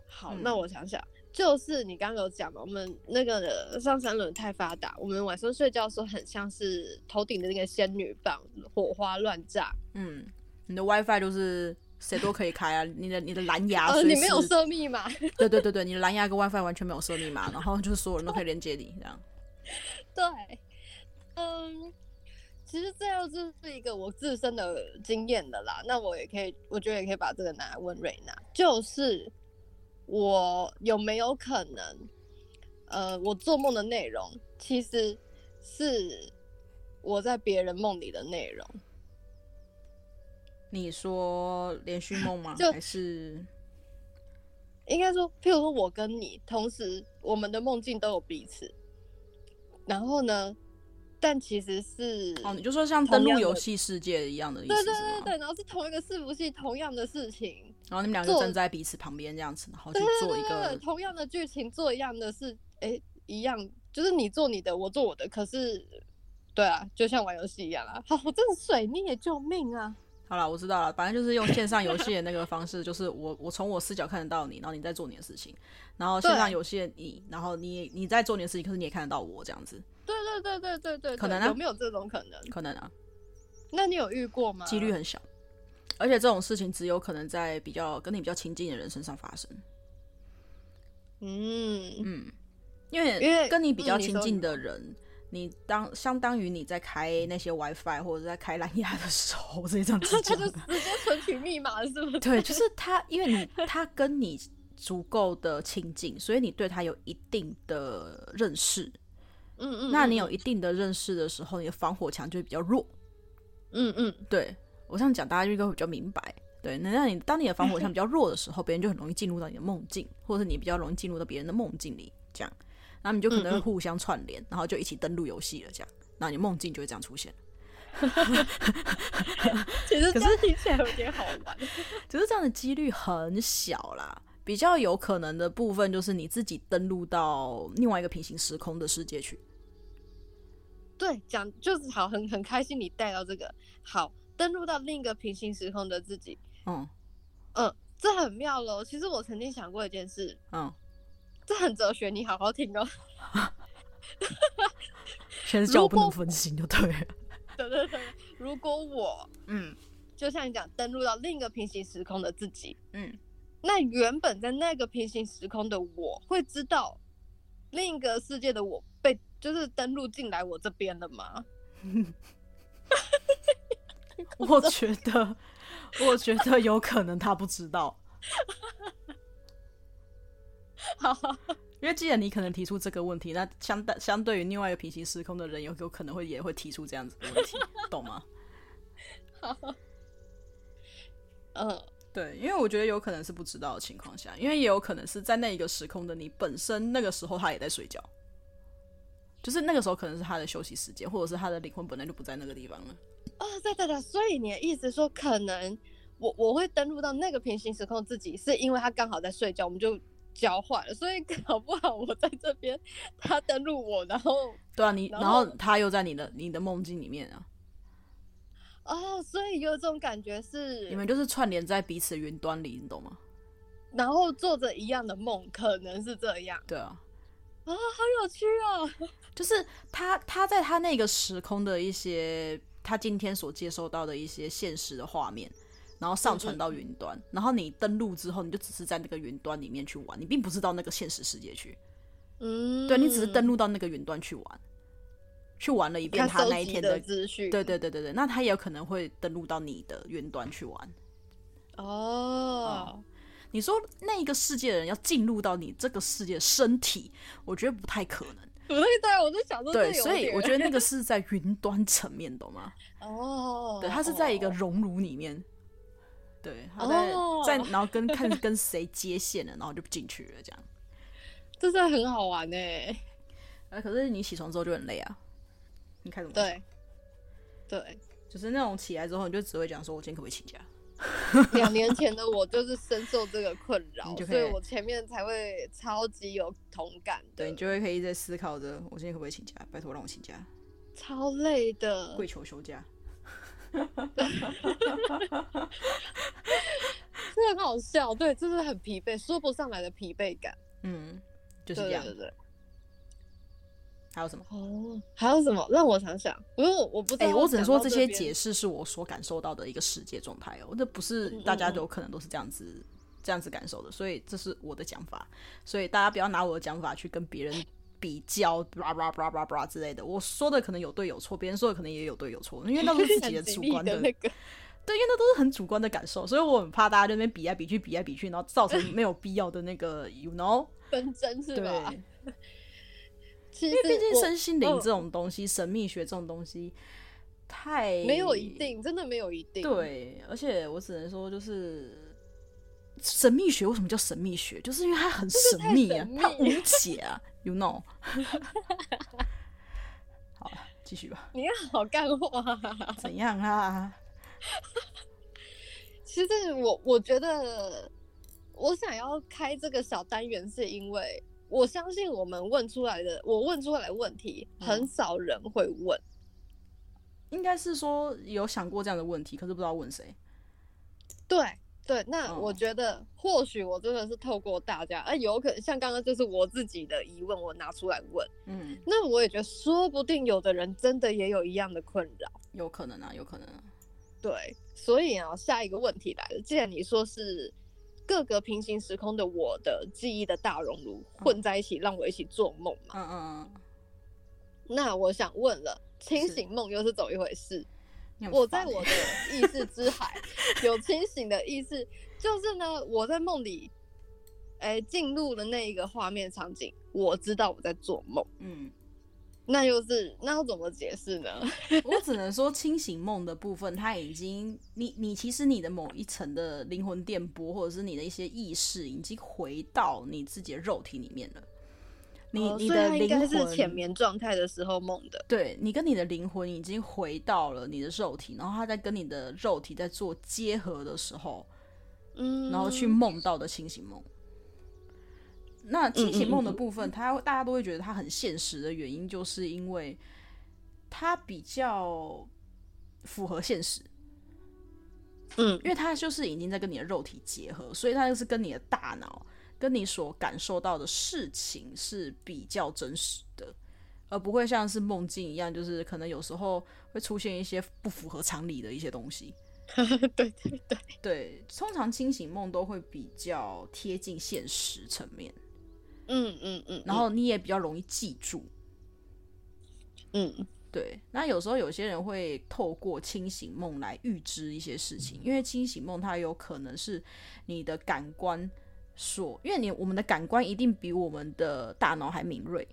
B: 好，嗯、那我想想，就是你刚刚有讲嘛，我们那个的上三轮太发达，我们晚上睡觉的时候很像是头顶的那个仙女棒，火花乱炸。
A: 嗯，你的 WiFi 就是谁都可以开啊，你的你的蓝牙，
B: 呃，你没有设密码？
A: 对对对对，你的蓝牙跟 WiFi 完全没有设密码，然后就是所有人都可以连接你这样。
B: 对，嗯，其实这样就是一个我自身的经验的啦。那我也可以，我觉得也可以把这个拿来问瑞娜，就是我有没有可能，呃，我做梦的内容其实是我在别人梦里的内容。
A: 你说连续梦吗？
B: 就
A: 还是
B: 应该说，譬如说我跟你同时，我们的梦境都有彼此。然后呢？但其实是
A: 哦，你就说像登录游戏世界一样的意思，
B: 对对对对，然后是同一个伺服器，同样的事情，
A: 然后你们两个站在彼此旁边这样子，然后去做一
B: 个同样的剧情，做一样的事，哎，一样，就是你做你的，我做我的，可是，对啊，就像玩游戏一样啊！好，我真是水逆，救命啊！
A: 好了，我知道了，反正就是用线上游戏的那个方式，就是我 我从我视角看得到你，然后你在做你的事情，然后线上游戏的你，然后你你在做你的事情，可是你也看得到我这样子。
B: 对对对对对对，
A: 可能啊？
B: 有没有这种可能？
A: 可能啊。
B: 那你有遇过吗？
A: 几率很小，而且这种事情只有可能在比较跟你比较亲近的人身上发生。
B: 嗯
A: 嗯，因为因为跟你比较亲近的人。你当相当于你在开那些 WiFi 或者在开蓝牙的时候，这样子，
B: 他就直接存取密码是不是？
A: 对，就是他，因为你他跟你足够的亲近，所以你对他有一定的认识。
B: 嗯，嗯嗯，
A: 那你有一定的认识的时候，你的防火墙就会比较弱。
B: 嗯嗯，
A: 对，我这样讲，大家就应该会比较明白。对，那让你当你的防火墙比较弱的时候，别人就很容易进入到你的梦境，或者是你比较容易进入到别人的梦境里，这样，然后你就可能会互相串联，然后就一起登录游戏了，这样，那你梦境就会这样出现。
B: 其实这样听起来有点好玩，
A: 只是这样的几率很小啦。比较有可能的部分就是你自己登录到另外一个平行时空的世界去。
B: 对，讲就是好，很很开心你带到这个好，登录到另一个平行时空的自己。嗯嗯，这很妙喽。其实我曾经想过一件事，嗯，这很哲学，你好好听哦。
A: 现在叫我不能分心就对了。
B: 对对对，如果我嗯，就像你讲，登录到另一个平行时空的自己，嗯，那原本在那个平行时空的我会知道另一个世界的我被就是登录进来我这边了吗？
A: 我觉得，我觉得有可能他不知道。
B: 好。
A: 因为既然你可能提出这个问题，那相对相对于另外一个平行时空的人，有有可能会也会提出这样子的问题，懂吗？
B: 好，嗯，
A: 对，因为我觉得有可能是不知道的情况下，因为也有可能是在那一个时空的你本身那个时候他也在睡觉，就是那个时候可能是他的休息时间，或者是他的灵魂本来就不在那个地方了。
B: 哦，对对对，所以你的意思说，可能我我会登录到那个平行时空自己，是因为他刚好在睡觉，我们就。交换了，所以搞不好我在这边，他登录我，然后
A: 对啊，你然后，然后他又在你的你的梦境里面啊。
B: 哦，所以有这种感觉是
A: 你们就是串联在彼此云端里，你懂吗？
B: 然后做着一样的梦，可能是这样。
A: 对啊，
B: 啊，好有趣啊！
A: 就是他他在他那个时空的一些，他今天所接收到的一些现实的画面。然后上传到云端，嗯嗯，然后你登录之后，你就只是在那个云端里面去玩，你并不是到那个现实世界去。嗯，对，你只是登录到那个云端去玩，去玩了一遍他那一天的
B: 资讯。
A: 对对对对对，那他也有可能会登录到你的云端去玩。
B: 哦、
A: 嗯，你说那一个世界的人要进入到你这个世界身体，我觉得不太可能。
B: 不对，对，我就想说，
A: 对，所以我觉得那个是在云端层面，懂吗？
B: 哦，
A: 对，它是在一个熔炉里面。对，他在、oh. 在，然后跟看跟谁接线了，然后就进去了，这样，
B: 这真的很好玩呢。
A: 哎，可是你起床之后就很累啊，你看什么？
B: 对，对，
A: 就是那种起来之后，你就只会讲说：“我今天可不可以请假？”
B: 两年前的我就是深受这个困扰，所以我前面才会超级有同感。
A: 对，你就会可以在思考着：“我今天可不可以请假？拜托让我请假。”
B: 超累的，
A: 跪求休假。
B: 这很好笑，对，这是很疲惫，说不上来的疲惫感。
A: 嗯，就是这样。
B: 对对对。
A: 还有什么？
B: 哦，还有什么？让我想想。不是，我不知道。哎、
A: 欸，我只能说这些解释是我所感受到的一个世界状态哦，这不是大家有可能都是这样子、嗯嗯、这样子感受的，所以这是我的讲法，所以大家不要拿我的讲法去跟别人。比较，blah blah blah blah blah 之类的，我说的可能有对有错，别人说的可能也有对有错，因为那都是自己的 主观的，
B: 的那个，
A: 对，因为那都是很主观的感受，所以我很怕大家这边比来比去，比来比去，然后造成没有必要的那个，you know，
B: 纷争是吧？
A: 对，因为毕竟身心灵这种东西，神秘学这种东西，太
B: 没有一定，真的没有一定，
A: 对，而且我只能说就是。神秘学为什么叫神秘学？就是因为它很神秘啊，它无解啊，you know。好了，继续吧。
B: 你好干话，
A: 怎样啊？
B: 其实我我觉得，我想要开这个小单元，是因为我相信我们问出来的，我问出来的问题，很少人会问。
A: 应该是说有想过这样的问题，可是不知道问谁。
B: 对。对，那我觉得或许我真的是透过大家，哎、哦，有可能像刚刚就是我自己的疑问，我拿出来问，嗯，那我也觉得说不定有的人真的也有一样的困扰，
A: 有可能啊，有可能啊。
B: 对，所以啊，下一个问题来了，既然你说是各个平行时空的我的记忆的大熔炉混在一起，让我一起做梦嘛，
A: 嗯嗯嗯，
B: 那我想问了，清醒梦又是怎么一回事？我在我的意识之海有清醒的意识，就是呢，我在梦里，哎，进入了那一个画面场景，我知道我在做梦。
A: 嗯，
B: 那又是那要怎么解释呢？
A: 我只能说，清醒梦的部分，它已经你你其实你的某一层的灵魂电波，或者是你的一些意识，已经回到你自己的肉体里面了。你、哦、你的灵魂
B: 是浅眠状态的时候梦的，
A: 对，你跟你的灵魂已经回到了你的肉体，然后他在跟你的肉体在做结合的时候，
B: 嗯，
A: 然后去梦到的清醒梦。那清醒梦的部分，他、嗯嗯嗯、大家都会觉得它很现实的原因，就是因为它比较符合现实。
B: 嗯，
A: 因为它就是已经在跟你的肉体结合，所以它就是跟你的大脑。跟你所感受到的事情是比较真实的，而不会像是梦境一样，就是可能有时候会出现一些不符合常理的一些东西。
B: 对对对
A: 对，通常清醒梦都会比较贴近现实层面。
B: 嗯嗯嗯，
A: 然后你也比较容易记住。
B: 嗯，
A: 对。那有时候有些人会透过清醒梦来预知一些事情，因为清醒梦它有可能是你的感官。所，因为你我们的感官一定比我们的大脑还敏锐，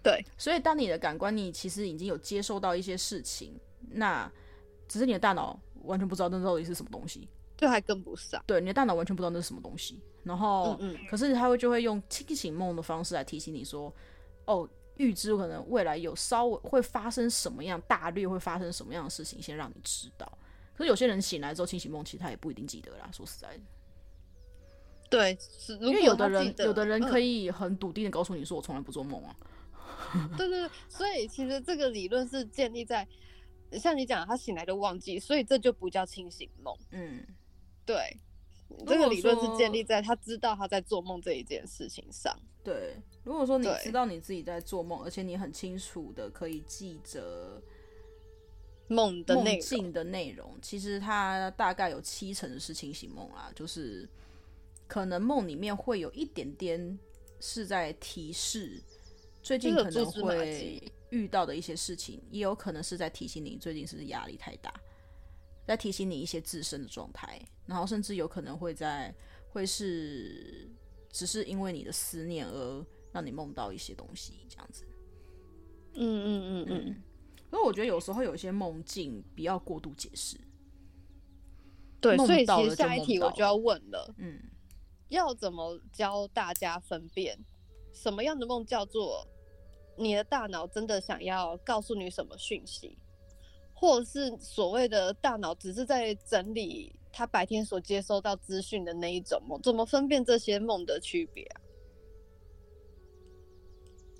B: 对，
A: 所以当你的感官你其实已经有接收到一些事情，那只是你的大脑完全不知道那到底是什么东西，
B: 就还跟不上，
A: 对，你的大脑完全不知道那是什么东西，然后，
B: 嗯嗯，
A: 可是他会就会用清醒梦的方式来提醒你说，哦，预知可能未来有稍微会发生什么样大略会发生什么样的事情，先让你知道。可是有些人醒来之后清醒梦，其实他也不一定记得啦，说实在的。
B: 对，
A: 因为有的人，有的人可以很笃定的告诉你说，我从来不做梦啊。
B: 对对对，所以其实这个理论是建立在，像你讲，他醒来都忘记，所以这就不叫清醒梦。
A: 嗯，
B: 对，这个理论是建立在他知道他在做梦这一件事情上。
A: 对，如果说你知道你自己在做梦，而且你很清楚的可以记着
B: 梦的梦
A: 境的内容，其实它大概有七成是清醒梦啦，就是。可能梦里面会有一点点是在提示最近可能会遇到的一些事情，也有可能是在提醒你最近是不是压力太大，在提醒你一些自身的状态，然后甚至有可能会在会是只是因为你的思念而让你梦到一些东西这样子。
B: 嗯嗯嗯嗯。
A: 所以我觉得有时候有一些梦境不要过度解释。
B: 对，所以其实下一题我就要问了。
A: 嗯。
B: 要怎么教大家分辨什么样的梦叫做你的大脑真的想要告诉你什么讯息，或者是所谓的大脑只是在整理他白天所接收到资讯的那一种梦？怎么分辨这些梦的区别啊？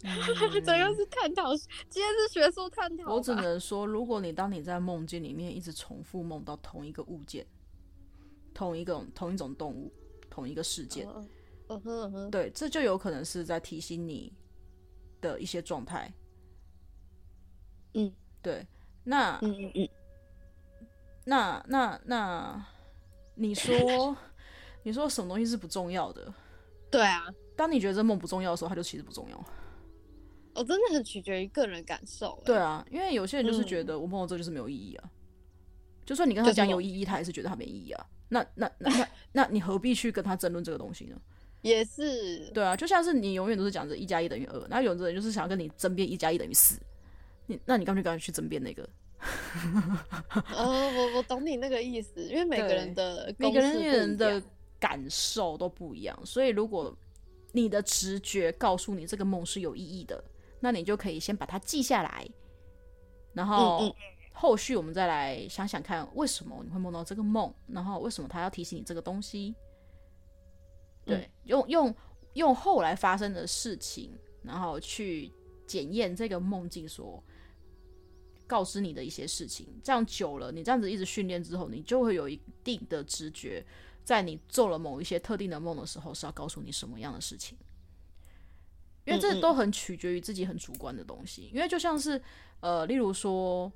B: 怎样是探讨？今天是学术探讨。
A: 我只能说，如果你当你在梦境里面一直重复梦到同一个物件、同一个同一种动物。同一个事件，
B: 嗯哼嗯哼，
A: 对，这就有可能是在提醒你的一些状态。
B: 嗯，
A: 对，那，
B: 嗯嗯嗯，
A: 那那那，你说，你说什么东西是不重要的？
B: 对啊，
A: 当你觉得这梦不重要的时候，它就其实不重要。
B: 我真的很取决于个人感受。
A: 对啊，因为有些人就是觉得我梦到这就是没有意义啊，就算你跟他讲有意义，他还是觉得他没意义啊。那那那那，那你何必去跟他争论这个东西呢？
B: 也是，
A: 对啊，就像是你永远都是讲着一加一等于二，那有的人就是想要跟你争辩一加一等于四，你那你干脆干脆去争辩那个。
B: 呃，我我懂你那个意思，因为每个人的
A: 每个人的感受都不一样，所以如果你的直觉告诉你这个梦是有意义的，那你就可以先把它记下来，然后。嗯嗯后续我们再来想想看，为什么你会梦到这个梦？然后为什么他要提醒你这个东西？对，嗯、用用用后来发生的事情，然后去检验这个梦境所告知你的一些事情。这样久了，你这样子一直训练之后，你就会有一定的直觉，在你做了某一些特定的梦的时候，是要告诉你什么样的事情。因为这都很取决于自己很主观的东西。因为就像是呃，例如说。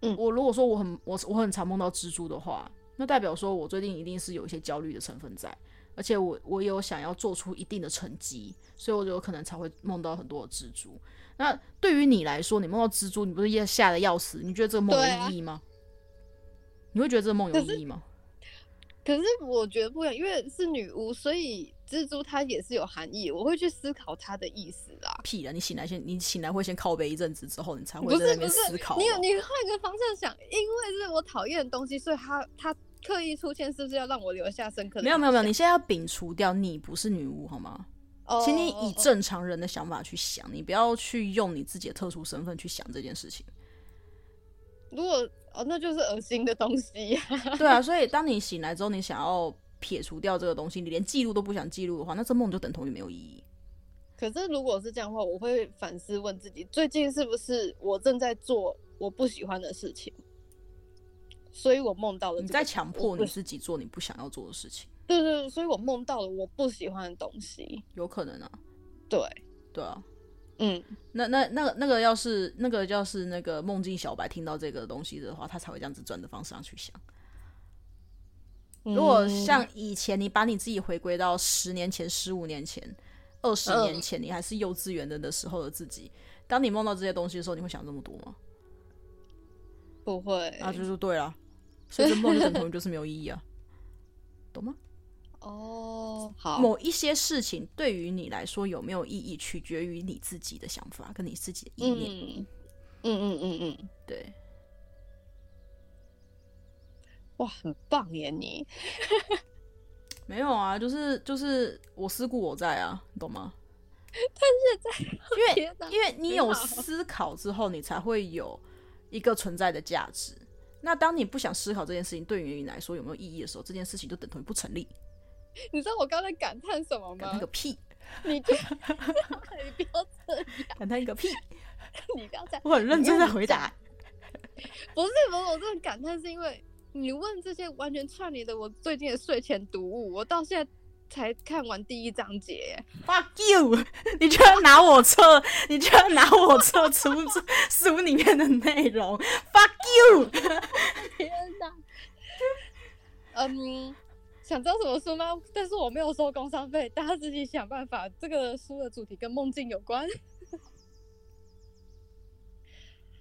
B: 嗯，
A: 我如果说我很我我很常梦到蜘蛛的话，那代表说我最近一定是有一些焦虑的成分在，而且我我有想要做出一定的成绩，所以我就有可能才会梦到很多的蜘蛛。那对于你来说，你梦到蜘蛛，你不是也吓得要死？你觉得这个梦有意义吗？啊、你会觉得这个梦有意义吗？
B: 可是我觉得不一样，因为是女巫，所以蜘蛛它也是有含义，我会去思考它的意思啦。
A: 屁啦！你醒来先，你醒来会先靠背一阵子之后，你才会在那边思考。
B: 你有你换一个方向想，因为是我讨厌的东西，所以它它刻意出现，是不是要让我留下深刻的？
A: 没有没有没有，你现在要摒除掉你不是女巫好吗？哦，请你以正常人的想法去想，你不要去用你自己的特殊身份去想这件事情。
B: 如果哦，那就是恶心的东西呀。
A: 对啊，所以当你醒来之后，你想要撇除掉这个东西，你连记录都不想记录的话，那这梦就等同于没有意义。
B: 可是如果是这样的话，我会反思问自己，最近是不是我正在做我不喜欢的事情？所以我梦到了
A: 你在强迫你自己做你不想要做的事情。
B: 对对对，所以我梦到了我不喜欢的东西。
A: 有可能啊。
B: 对
A: 对啊。
B: 嗯，
A: 那那那个那个要是那个要是那个梦境小白听到这个东西的话，他才会这样子转的方式上去想。如果像以前，你把你自己回归到十年前、十五年前、二十年前，你还是幼稚园的的时候的自己，当你梦到这些东西的时候，你会想这么多吗？
B: 不会。
A: 那就是对了，所以这梦就等同于就是没有意义啊，懂吗？
B: 哦，好。
A: 某一些事情对于你来说有没有意义，取决于你自己的想法跟你自己的意念。
B: 嗯嗯嗯嗯嗯，
A: 对。
B: 哇，很棒耶你！
A: 没有啊，就是就是我思故我在啊，你懂吗？
B: 但是在，
A: 因为因为你有思考之后，你才会有一个存在的价值。那当你不想思考这件事情对于你来说有没有意义的时候，这件事情就等同于不成立。
B: 你知道我刚才感叹什么吗？
A: 感叹个屁！
B: 你不要这样！
A: 感叹个屁！
B: 你不要这样！
A: 我很认真的回答。
B: 不是不是，我这个感叹是因为你问这些完全串联的我最近的睡前读物，我到现在才看完第一章节。
A: Fuck you！你居然拿我测，你居然拿我测出书里面的内容。Fuck you！
B: 天哪！嗯。想知道什么书吗？但是我没有收工商费，大家自己想办法。这个书的主题跟梦境有关。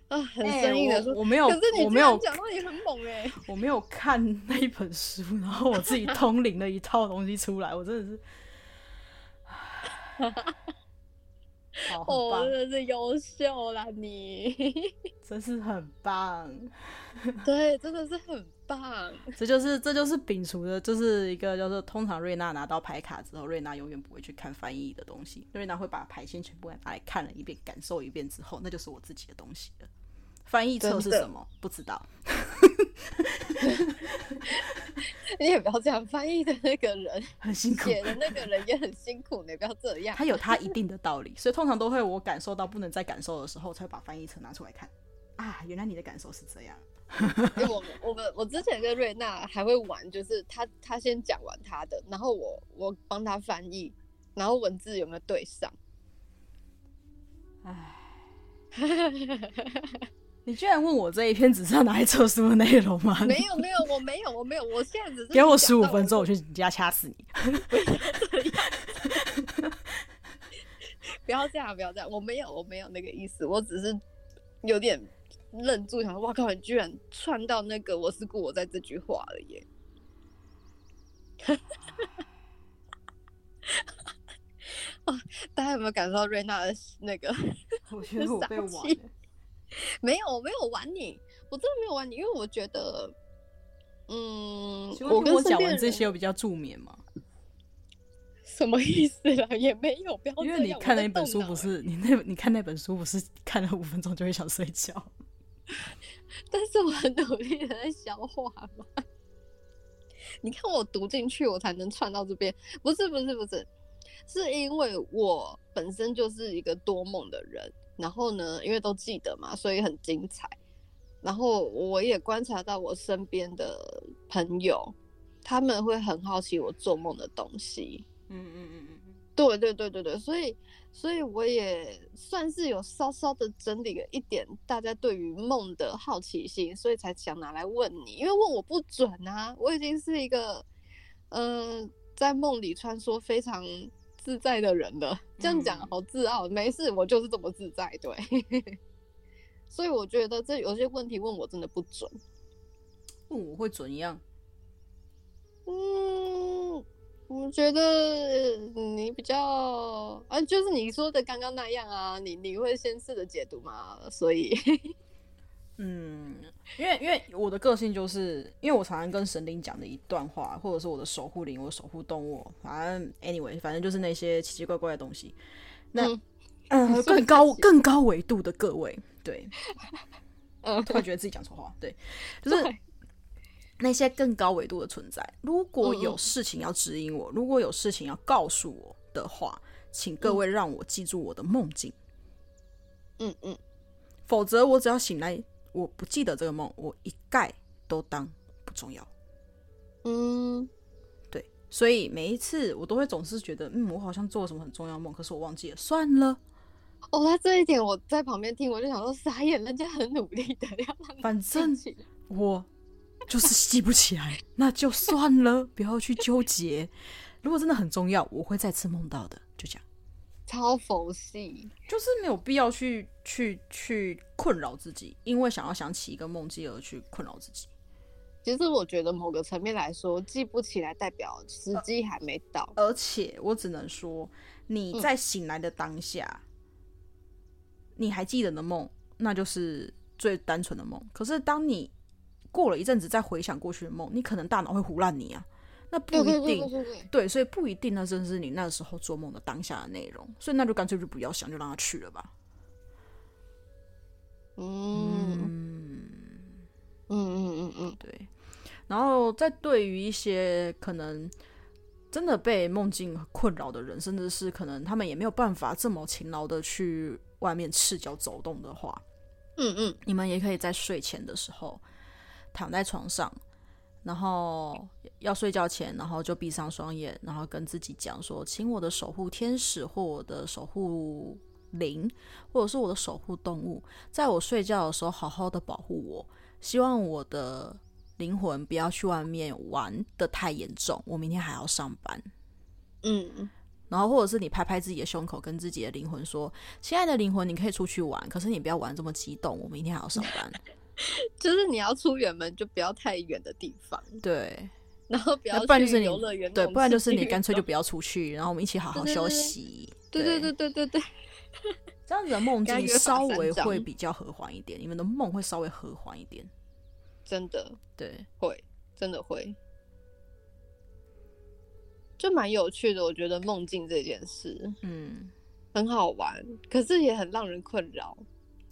B: 啊，很生硬的书，
A: 欸，我，没有，
B: 可是你
A: 没有
B: 讲到你很猛哎，欸，
A: 我没有看那一本书，然后我自己通灵了一套东西出来，我真的是，好，
B: 哦，真的是优秀啦你，
A: 真是很棒，
B: 对，真的是很。棒，
A: 这就是这就是摒除的，就是一个叫做通常瑞娜拿到牌卡之后，瑞娜永远不会去看翻译的东西，瑞娜会把牌先全部拿来看了一遍，感受一遍之后，那就是我自己的东西了。翻译册是什么？不知道。
B: 你也不要这样，翻译的那个人
A: 很辛苦，
B: 写的那个人也很辛苦，你不要这样。
A: 他有他一定的道理，所以通常都会我感受到不能再感受的时候，才会把翻译册拿出来看。啊，原来你的感受是这样。
B: 因为我们我们我之前跟瑞娜还会玩，就是他他先讲完他的，然后我我帮他翻译，然后文字有没有对上？
A: 哎，你居然问我这一篇只是要拿来测书的内容吗？
B: 没有没有，我没有我没有，我现在只是
A: 给我十五分钟，我去你家掐死你！
B: 不要这样，不要这样，我没有我没有那个意思，我只是有点。愣住，想说：“哇靠！你居然串到那个‘我是故我在’这句话了耶！”啊，大家有没有感受到瑞娜的那个？
A: 我觉得我 被玩。
B: 没有，我没有玩你，我真的没有玩你，因为我觉得，嗯，
A: 我跟我讲完这些，我比较助眠嘛。
B: 什么意思啊？也没有，不要。
A: 因为你看那本书不是你那，你看那本书不是看了五分钟就会想睡觉。
B: 但是我很努力的在消化嘛，你看我读进去，我才能串到这边。不是不是不是，是因为我本身就是一个多梦的人，然后呢，因为都记得嘛，所以很精彩。然后我也观察到我身边的朋友，他们会很好奇我做梦的东西。嗯嗯嗯嗯，对对对对对，所以。所以我也算是有稍稍的整理了一点大家对于梦的好奇心，所以才想拿来问你。因为问我不准啊，我已经是一个嗯、呃，在梦里穿梭非常自在的人了。这样讲好自傲，没事，我就是这么自在。对，所以我觉得这有些问题问我真的不准，
A: 问我会准一样。
B: 嗯，我觉得你比较啊，就是你说的刚刚那样啊，你你会先试着解读嘛，所以，
A: 嗯，因为因为我的个性就是，因为我常常跟神灵讲的一段话，或者是我的守护灵、我的守护动物，反正 anyway，反正就是那些奇奇怪怪的东西。那嗯、呃，更高更高维度的各位，对，嗯，突然觉得自己讲错话，对，就是。那些更高维度的存在，如果有事情要指引我，嗯、如果有事情要告诉我的话，请各位让我记住我的梦境。
B: 嗯嗯，
A: 否则我只要醒来，我不记得这个梦，我一概都当不重要。
B: 嗯，
A: 对，所以每一次我都会总是觉得，嗯，我好像做了什么很重要梦，可是我忘记了，算了。
B: 哦，那这一点我在旁边听，我就想说傻眼，人家很努力的
A: 反正我。就是记不起来，那就算了，不要去纠结。如果真的很重要，我会再次梦到的，就这样。
B: 超佛系，
A: 就是没有必要去去去困扰自己，因为想要想起一个梦境而去困扰自己。
B: 其实我觉得某个层面来说，记不起来代表时机还没到。
A: 而且我只能说，你在醒来的当下，嗯、你还记得的梦，那就是最单纯的梦。可是当你过了一阵子再回想过去的梦，你可能大脑会胡乱你啊，那不一定，对，所以不一定那正是你那时候做梦的当下的内容，所以那就干脆就不要想，就让他去了吧。
B: 嗯嗯嗯嗯嗯，
A: 对。然后在对于一些可能真的被梦境困扰的人，甚至是可能他们也没有办法这么勤劳的去外面赤脚走动的话，
B: 嗯嗯，
A: 你们也可以在睡前的时候。躺在床上，然后要睡觉前，然后就闭上双眼，然后跟自己讲说：“请我的守护天使或我的守护灵，或者是我的守护动物，在我睡觉的时候好好的保护我。希望我的灵魂不要去外面玩的太严重，我明天还要上班。”
B: 嗯，
A: 然后或者是你拍拍自己的胸口，跟自己的灵魂说：“亲爱的灵魂，你可以出去玩，可是你不要玩这么激动，我明天还要上班。”
B: 就是你要出远门，就不要太远的地方。
A: 对，
B: 然后不要
A: 不然就是游乐园。对，不然就是你干脆就不要出去，然后我们一起好好休息。
B: 对对对对对对，
A: 这样子的梦境稍微会比较和缓一点，你们的梦会稍微和缓一点。
B: 真的，
A: 对，
B: 会真的会，就蛮有趣的。我觉得梦境这件事，
A: 嗯，
B: 很好玩，可是也很让人困扰。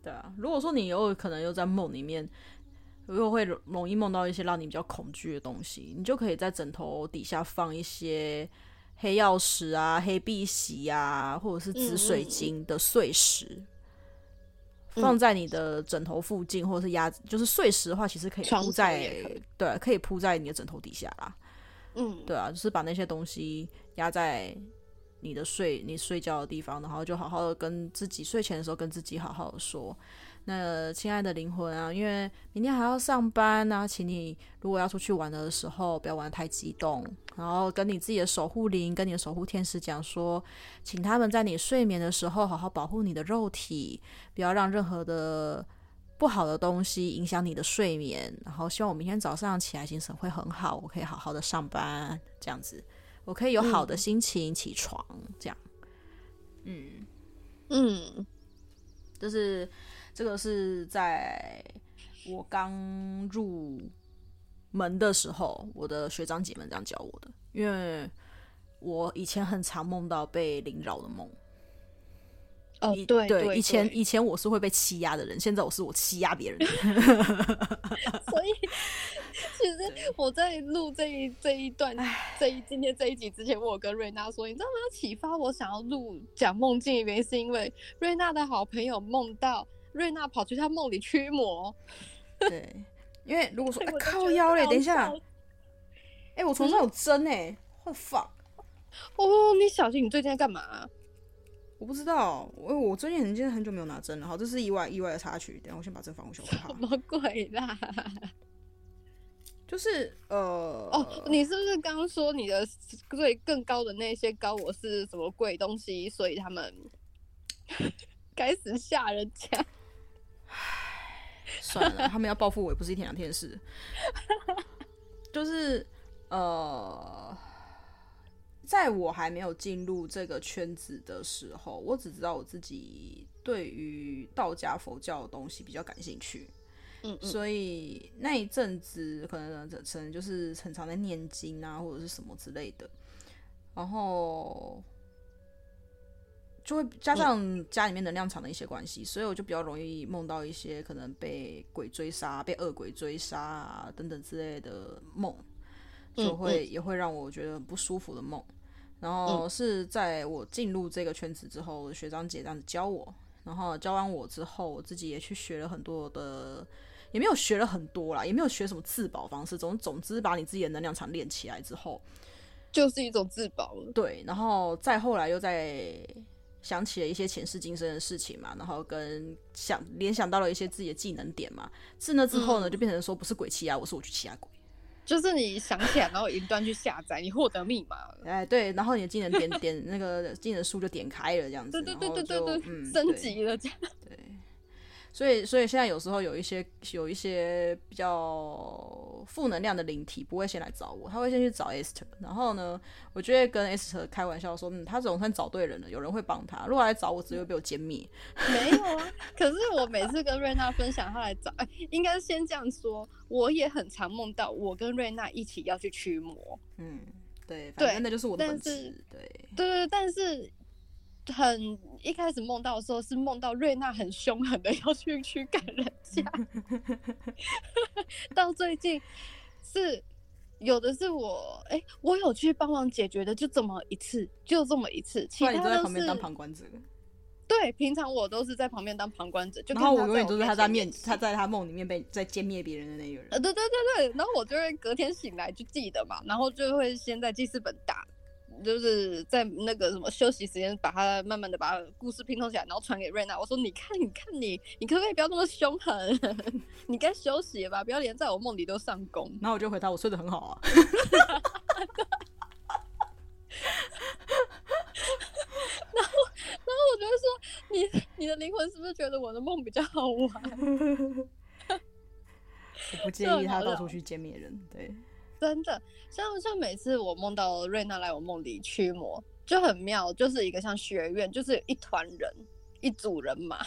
A: 对啊，如果说你有可能又在梦里面，又会容易梦到一些让你比较恐惧的东西，你就可以在枕头底下放一些黑曜石啊、黑碧玺啊，或者是紫水晶的碎石，嗯、放在你的枕头附近，或者是压，就是碎石的话，其实可以铺在，对，可以铺在你的枕头底下啦。
B: 嗯，
A: 对啊，就是把那些东西压在。你的睡，你睡觉的地方，然后就好好的跟自己睡前的时候跟自己好好的说，那亲爱的灵魂啊，因为明天还要上班啊，请你如果要出去玩的时候，不要玩得太激动，然后跟你自己的守护灵，跟你的守护天使讲说，请他们在你睡眠的时候好好保护你的肉体，不要让任何的不好的东西影响你的睡眠，然后希望我明天早上起来精神会很好，我可以好好的上班，这样子。我可以有好的心情起床，嗯、这样，嗯
B: 嗯，
A: 就是这个是在我刚入门的时候，我的学长姐们这样教我的，因为我以前很常梦到被凌扰的梦。
B: 哦，对对，
A: 以前以前我是会被欺压的人，现在我是我欺压别人。
B: 所以，其实我在录这一这一段，这一今天这一集之前，我有跟瑞娜说，你知道吗？启发我想要录讲梦境的原因，是因为瑞娜的好朋友梦到瑞娜跑去她梦里驱魔。
A: 对，因为如果说、欸、靠腰嘞，等一下，哎、欸，我床上有针哎，我放。
B: 哦，你小心，你最近在干嘛？
A: 我不知道，我我最近很近很久没有拿针了。好，这是意外意外的插曲。等下我先把针放回去。
B: 什么鬼啦？
A: 就是呃
B: 哦，你是不是刚刚说你的最更高的那些高我是什么鬼东西？所以他们 开始吓人家。
A: 算了，他们要报复我也不是一天两天的事。就是呃。在我还没有进入这个圈子的时候，我只知道我自己对于道家佛教的东西比较感兴趣。嗯，嗯，所以那一阵子可能可能就是很常在念经啊，或者是什么之类的，然后就会加上家里面能量场的一些关系，所以我就比较容易梦到一些可能被鬼追杀、被恶鬼追杀啊等等之类的梦，就会也会让我觉得很不舒服的梦。然后是在我进入这个圈子之后，学长姐这样子教我，然后教完我之后，我自己也去学了很多的。也没有学了很多啦，也没有学什么自保方式。总总之，把你自己的能量场练起来之后，
B: 就是一种自保了。
A: 对，然后再后来又在想起了一些前世今生的事情嘛，然后跟想联想到了一些自己的技能点嘛。自那之后呢，嗯、就变成说不是鬼欺压我，是我去欺压鬼。
B: 就是你想起来，然后云端去下载，你获得密码。
A: 哎，对，然后你的技能点点那个技能书就点开了，这样子。对对对对对对，
B: 嗯，升级了这样。
A: 对。所以，所以现在有时候有一些有一些比较负能量的灵体不会先来找我，他会先去找 Esther。然后呢，我就会跟 Esther 开玩笑说：“嗯，他总算找对人了，有人会帮他。如果来找我，只会被我歼灭。”
B: 没有啊，可是我每次跟瑞娜分享他来找，哎，应该先这样说。我也很常梦到我跟瑞娜一起要去驱魔。
A: 嗯，对，反正那就是我的本事。
B: 对，对对，但是。很一开始梦到的时候是梦到瑞娜很凶狠的要去驱赶人家，到最近是有的是我哎、欸，我有去帮忙解决的，就这么一次，就这么一次，其他都是
A: 在旁边当旁观者。
B: 对，平常我都是在旁边当旁观者，就
A: 然后我永远都是他在面，他在他梦里面被在歼灭别人的那个人。
B: 呃，对对对对，然后我就会隔天醒来就记得嘛，然后就会先在记事本打。就是在那个什么休息时间，把它慢慢的把故事拼凑起来，然后传给瑞娜。我说：“你看，你看你，你可不可以不要那么凶狠？你该休息吧，不要连在我梦里都上工。”
A: 然后我就回答：“我睡得很好啊。”
B: 然后，然后我就会说：“你，你的灵魂是不是觉得我的梦比较好玩？”
A: 我不建议他到处去歼灭人，对。
B: 真的，像像每次我梦到瑞娜来我梦里驱魔，就很妙，就是一个像学院，就是一团人，一组人马，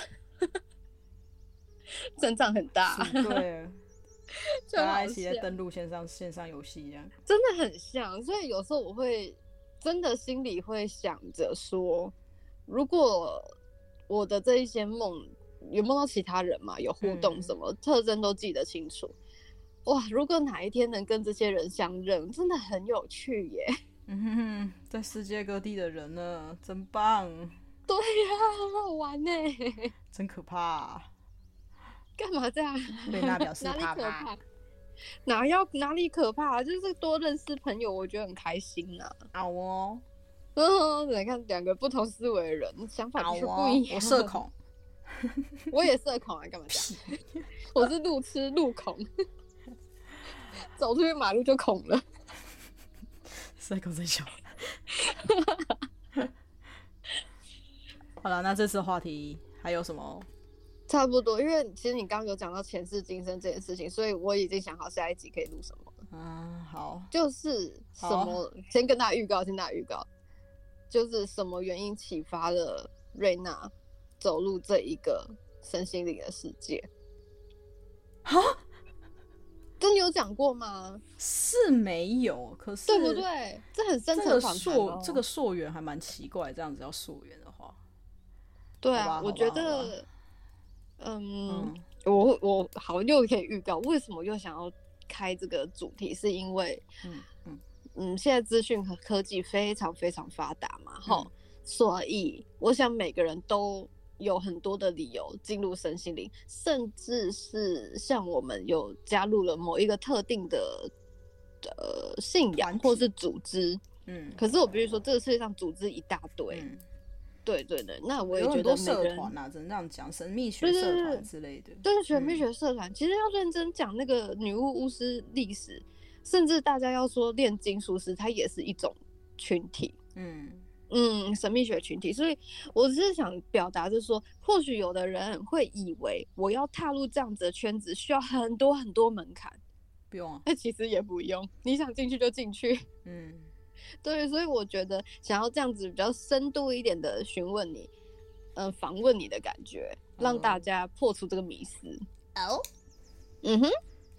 B: 阵仗很大，
A: 对，大家一起在登录线上线上游戏一样，
B: 真的很像。所以有时候我会真的心里会想着说，如果我的这一些梦有梦到其他人嘛，有互动，什么、嗯、特征都记得清楚。哇！如果哪一天能跟这些人相认，真的很有趣耶。
A: 嗯哼哼，在世界各地的人呢，真棒。
B: 对呀、啊，很好玩呢。
A: 真可怕、啊。
B: 干嘛这样？
A: 瑞娜表示怕怕。哪里可怕？
B: 哪要哪里可怕？就是多认识朋友，我觉得很开心啊。
A: 好哦。
B: 嗯，你看两个不同思维的人，想法就是不一样。
A: 我社恐。
B: 我也社恐啊，干嘛这样？我是路痴路恐。走出去马路就恐了，
A: 塞口在笑。好了，那这次话题还有什么？
B: 差不多，因为其实你刚刚有讲到前世今生这件事情，所以我已经想好下一集可以录什么了。
A: 嗯，好，
B: 就是什么，先跟大家预告，先跟大家预告，就是什么原因启发了瑞娜走入这一个身心灵的世界？
A: 哈？
B: 跟你有讲过吗？
A: 是没有，可是
B: 对不对？这很深层访谈哦。
A: 这个溯源还蛮奇怪，这样子要溯源的话，
B: 对啊，我觉得，嗯，嗯我我好又可以预告，为什么又想要开这个主题？是因为，嗯嗯嗯，现在资讯和科技非常非常发达嘛，哈、嗯，所以我想每个人都。有很多的理由进入身心灵，甚至是像我们有加入了某一个特定的呃信仰或是组织，嗯，可是我必须说，这个世界上组织一大堆，嗯、对对对，那我也觉得
A: 社团啊，只能这样讲，神秘学社团之类的，
B: 对神秘学社团，其实要认真讲那个女巫巫师历史，甚至大家要说炼金术师，它也是一种群体，嗯。嗯，神秘学群体，所以我只是想表达，就是说，或许有的人会以为我要踏入这样子的圈子需要很多很多门槛，
A: 不用啊，
B: 那其实也不用，你想进去就进去，
A: 嗯，
B: 对，所以我觉得想要这样子比较深度一点的询问你，嗯、呃，访问你的感觉，让大家破除这个迷思。
A: 哦，
B: 嗯哼，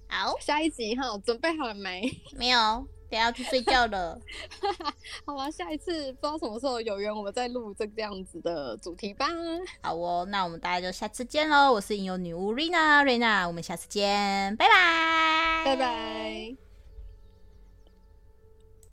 A: 好，
B: 下一集哈，准备好了没？
A: 没有。等下去睡觉了，
B: 好吧，下一次不知道什么时候有缘，我们再录这个样子的主题吧。
A: 好哦，那我们大家就下次见喽。我是影游女巫瑞娜，瑞娜，我们下次见，拜拜，
B: 拜拜。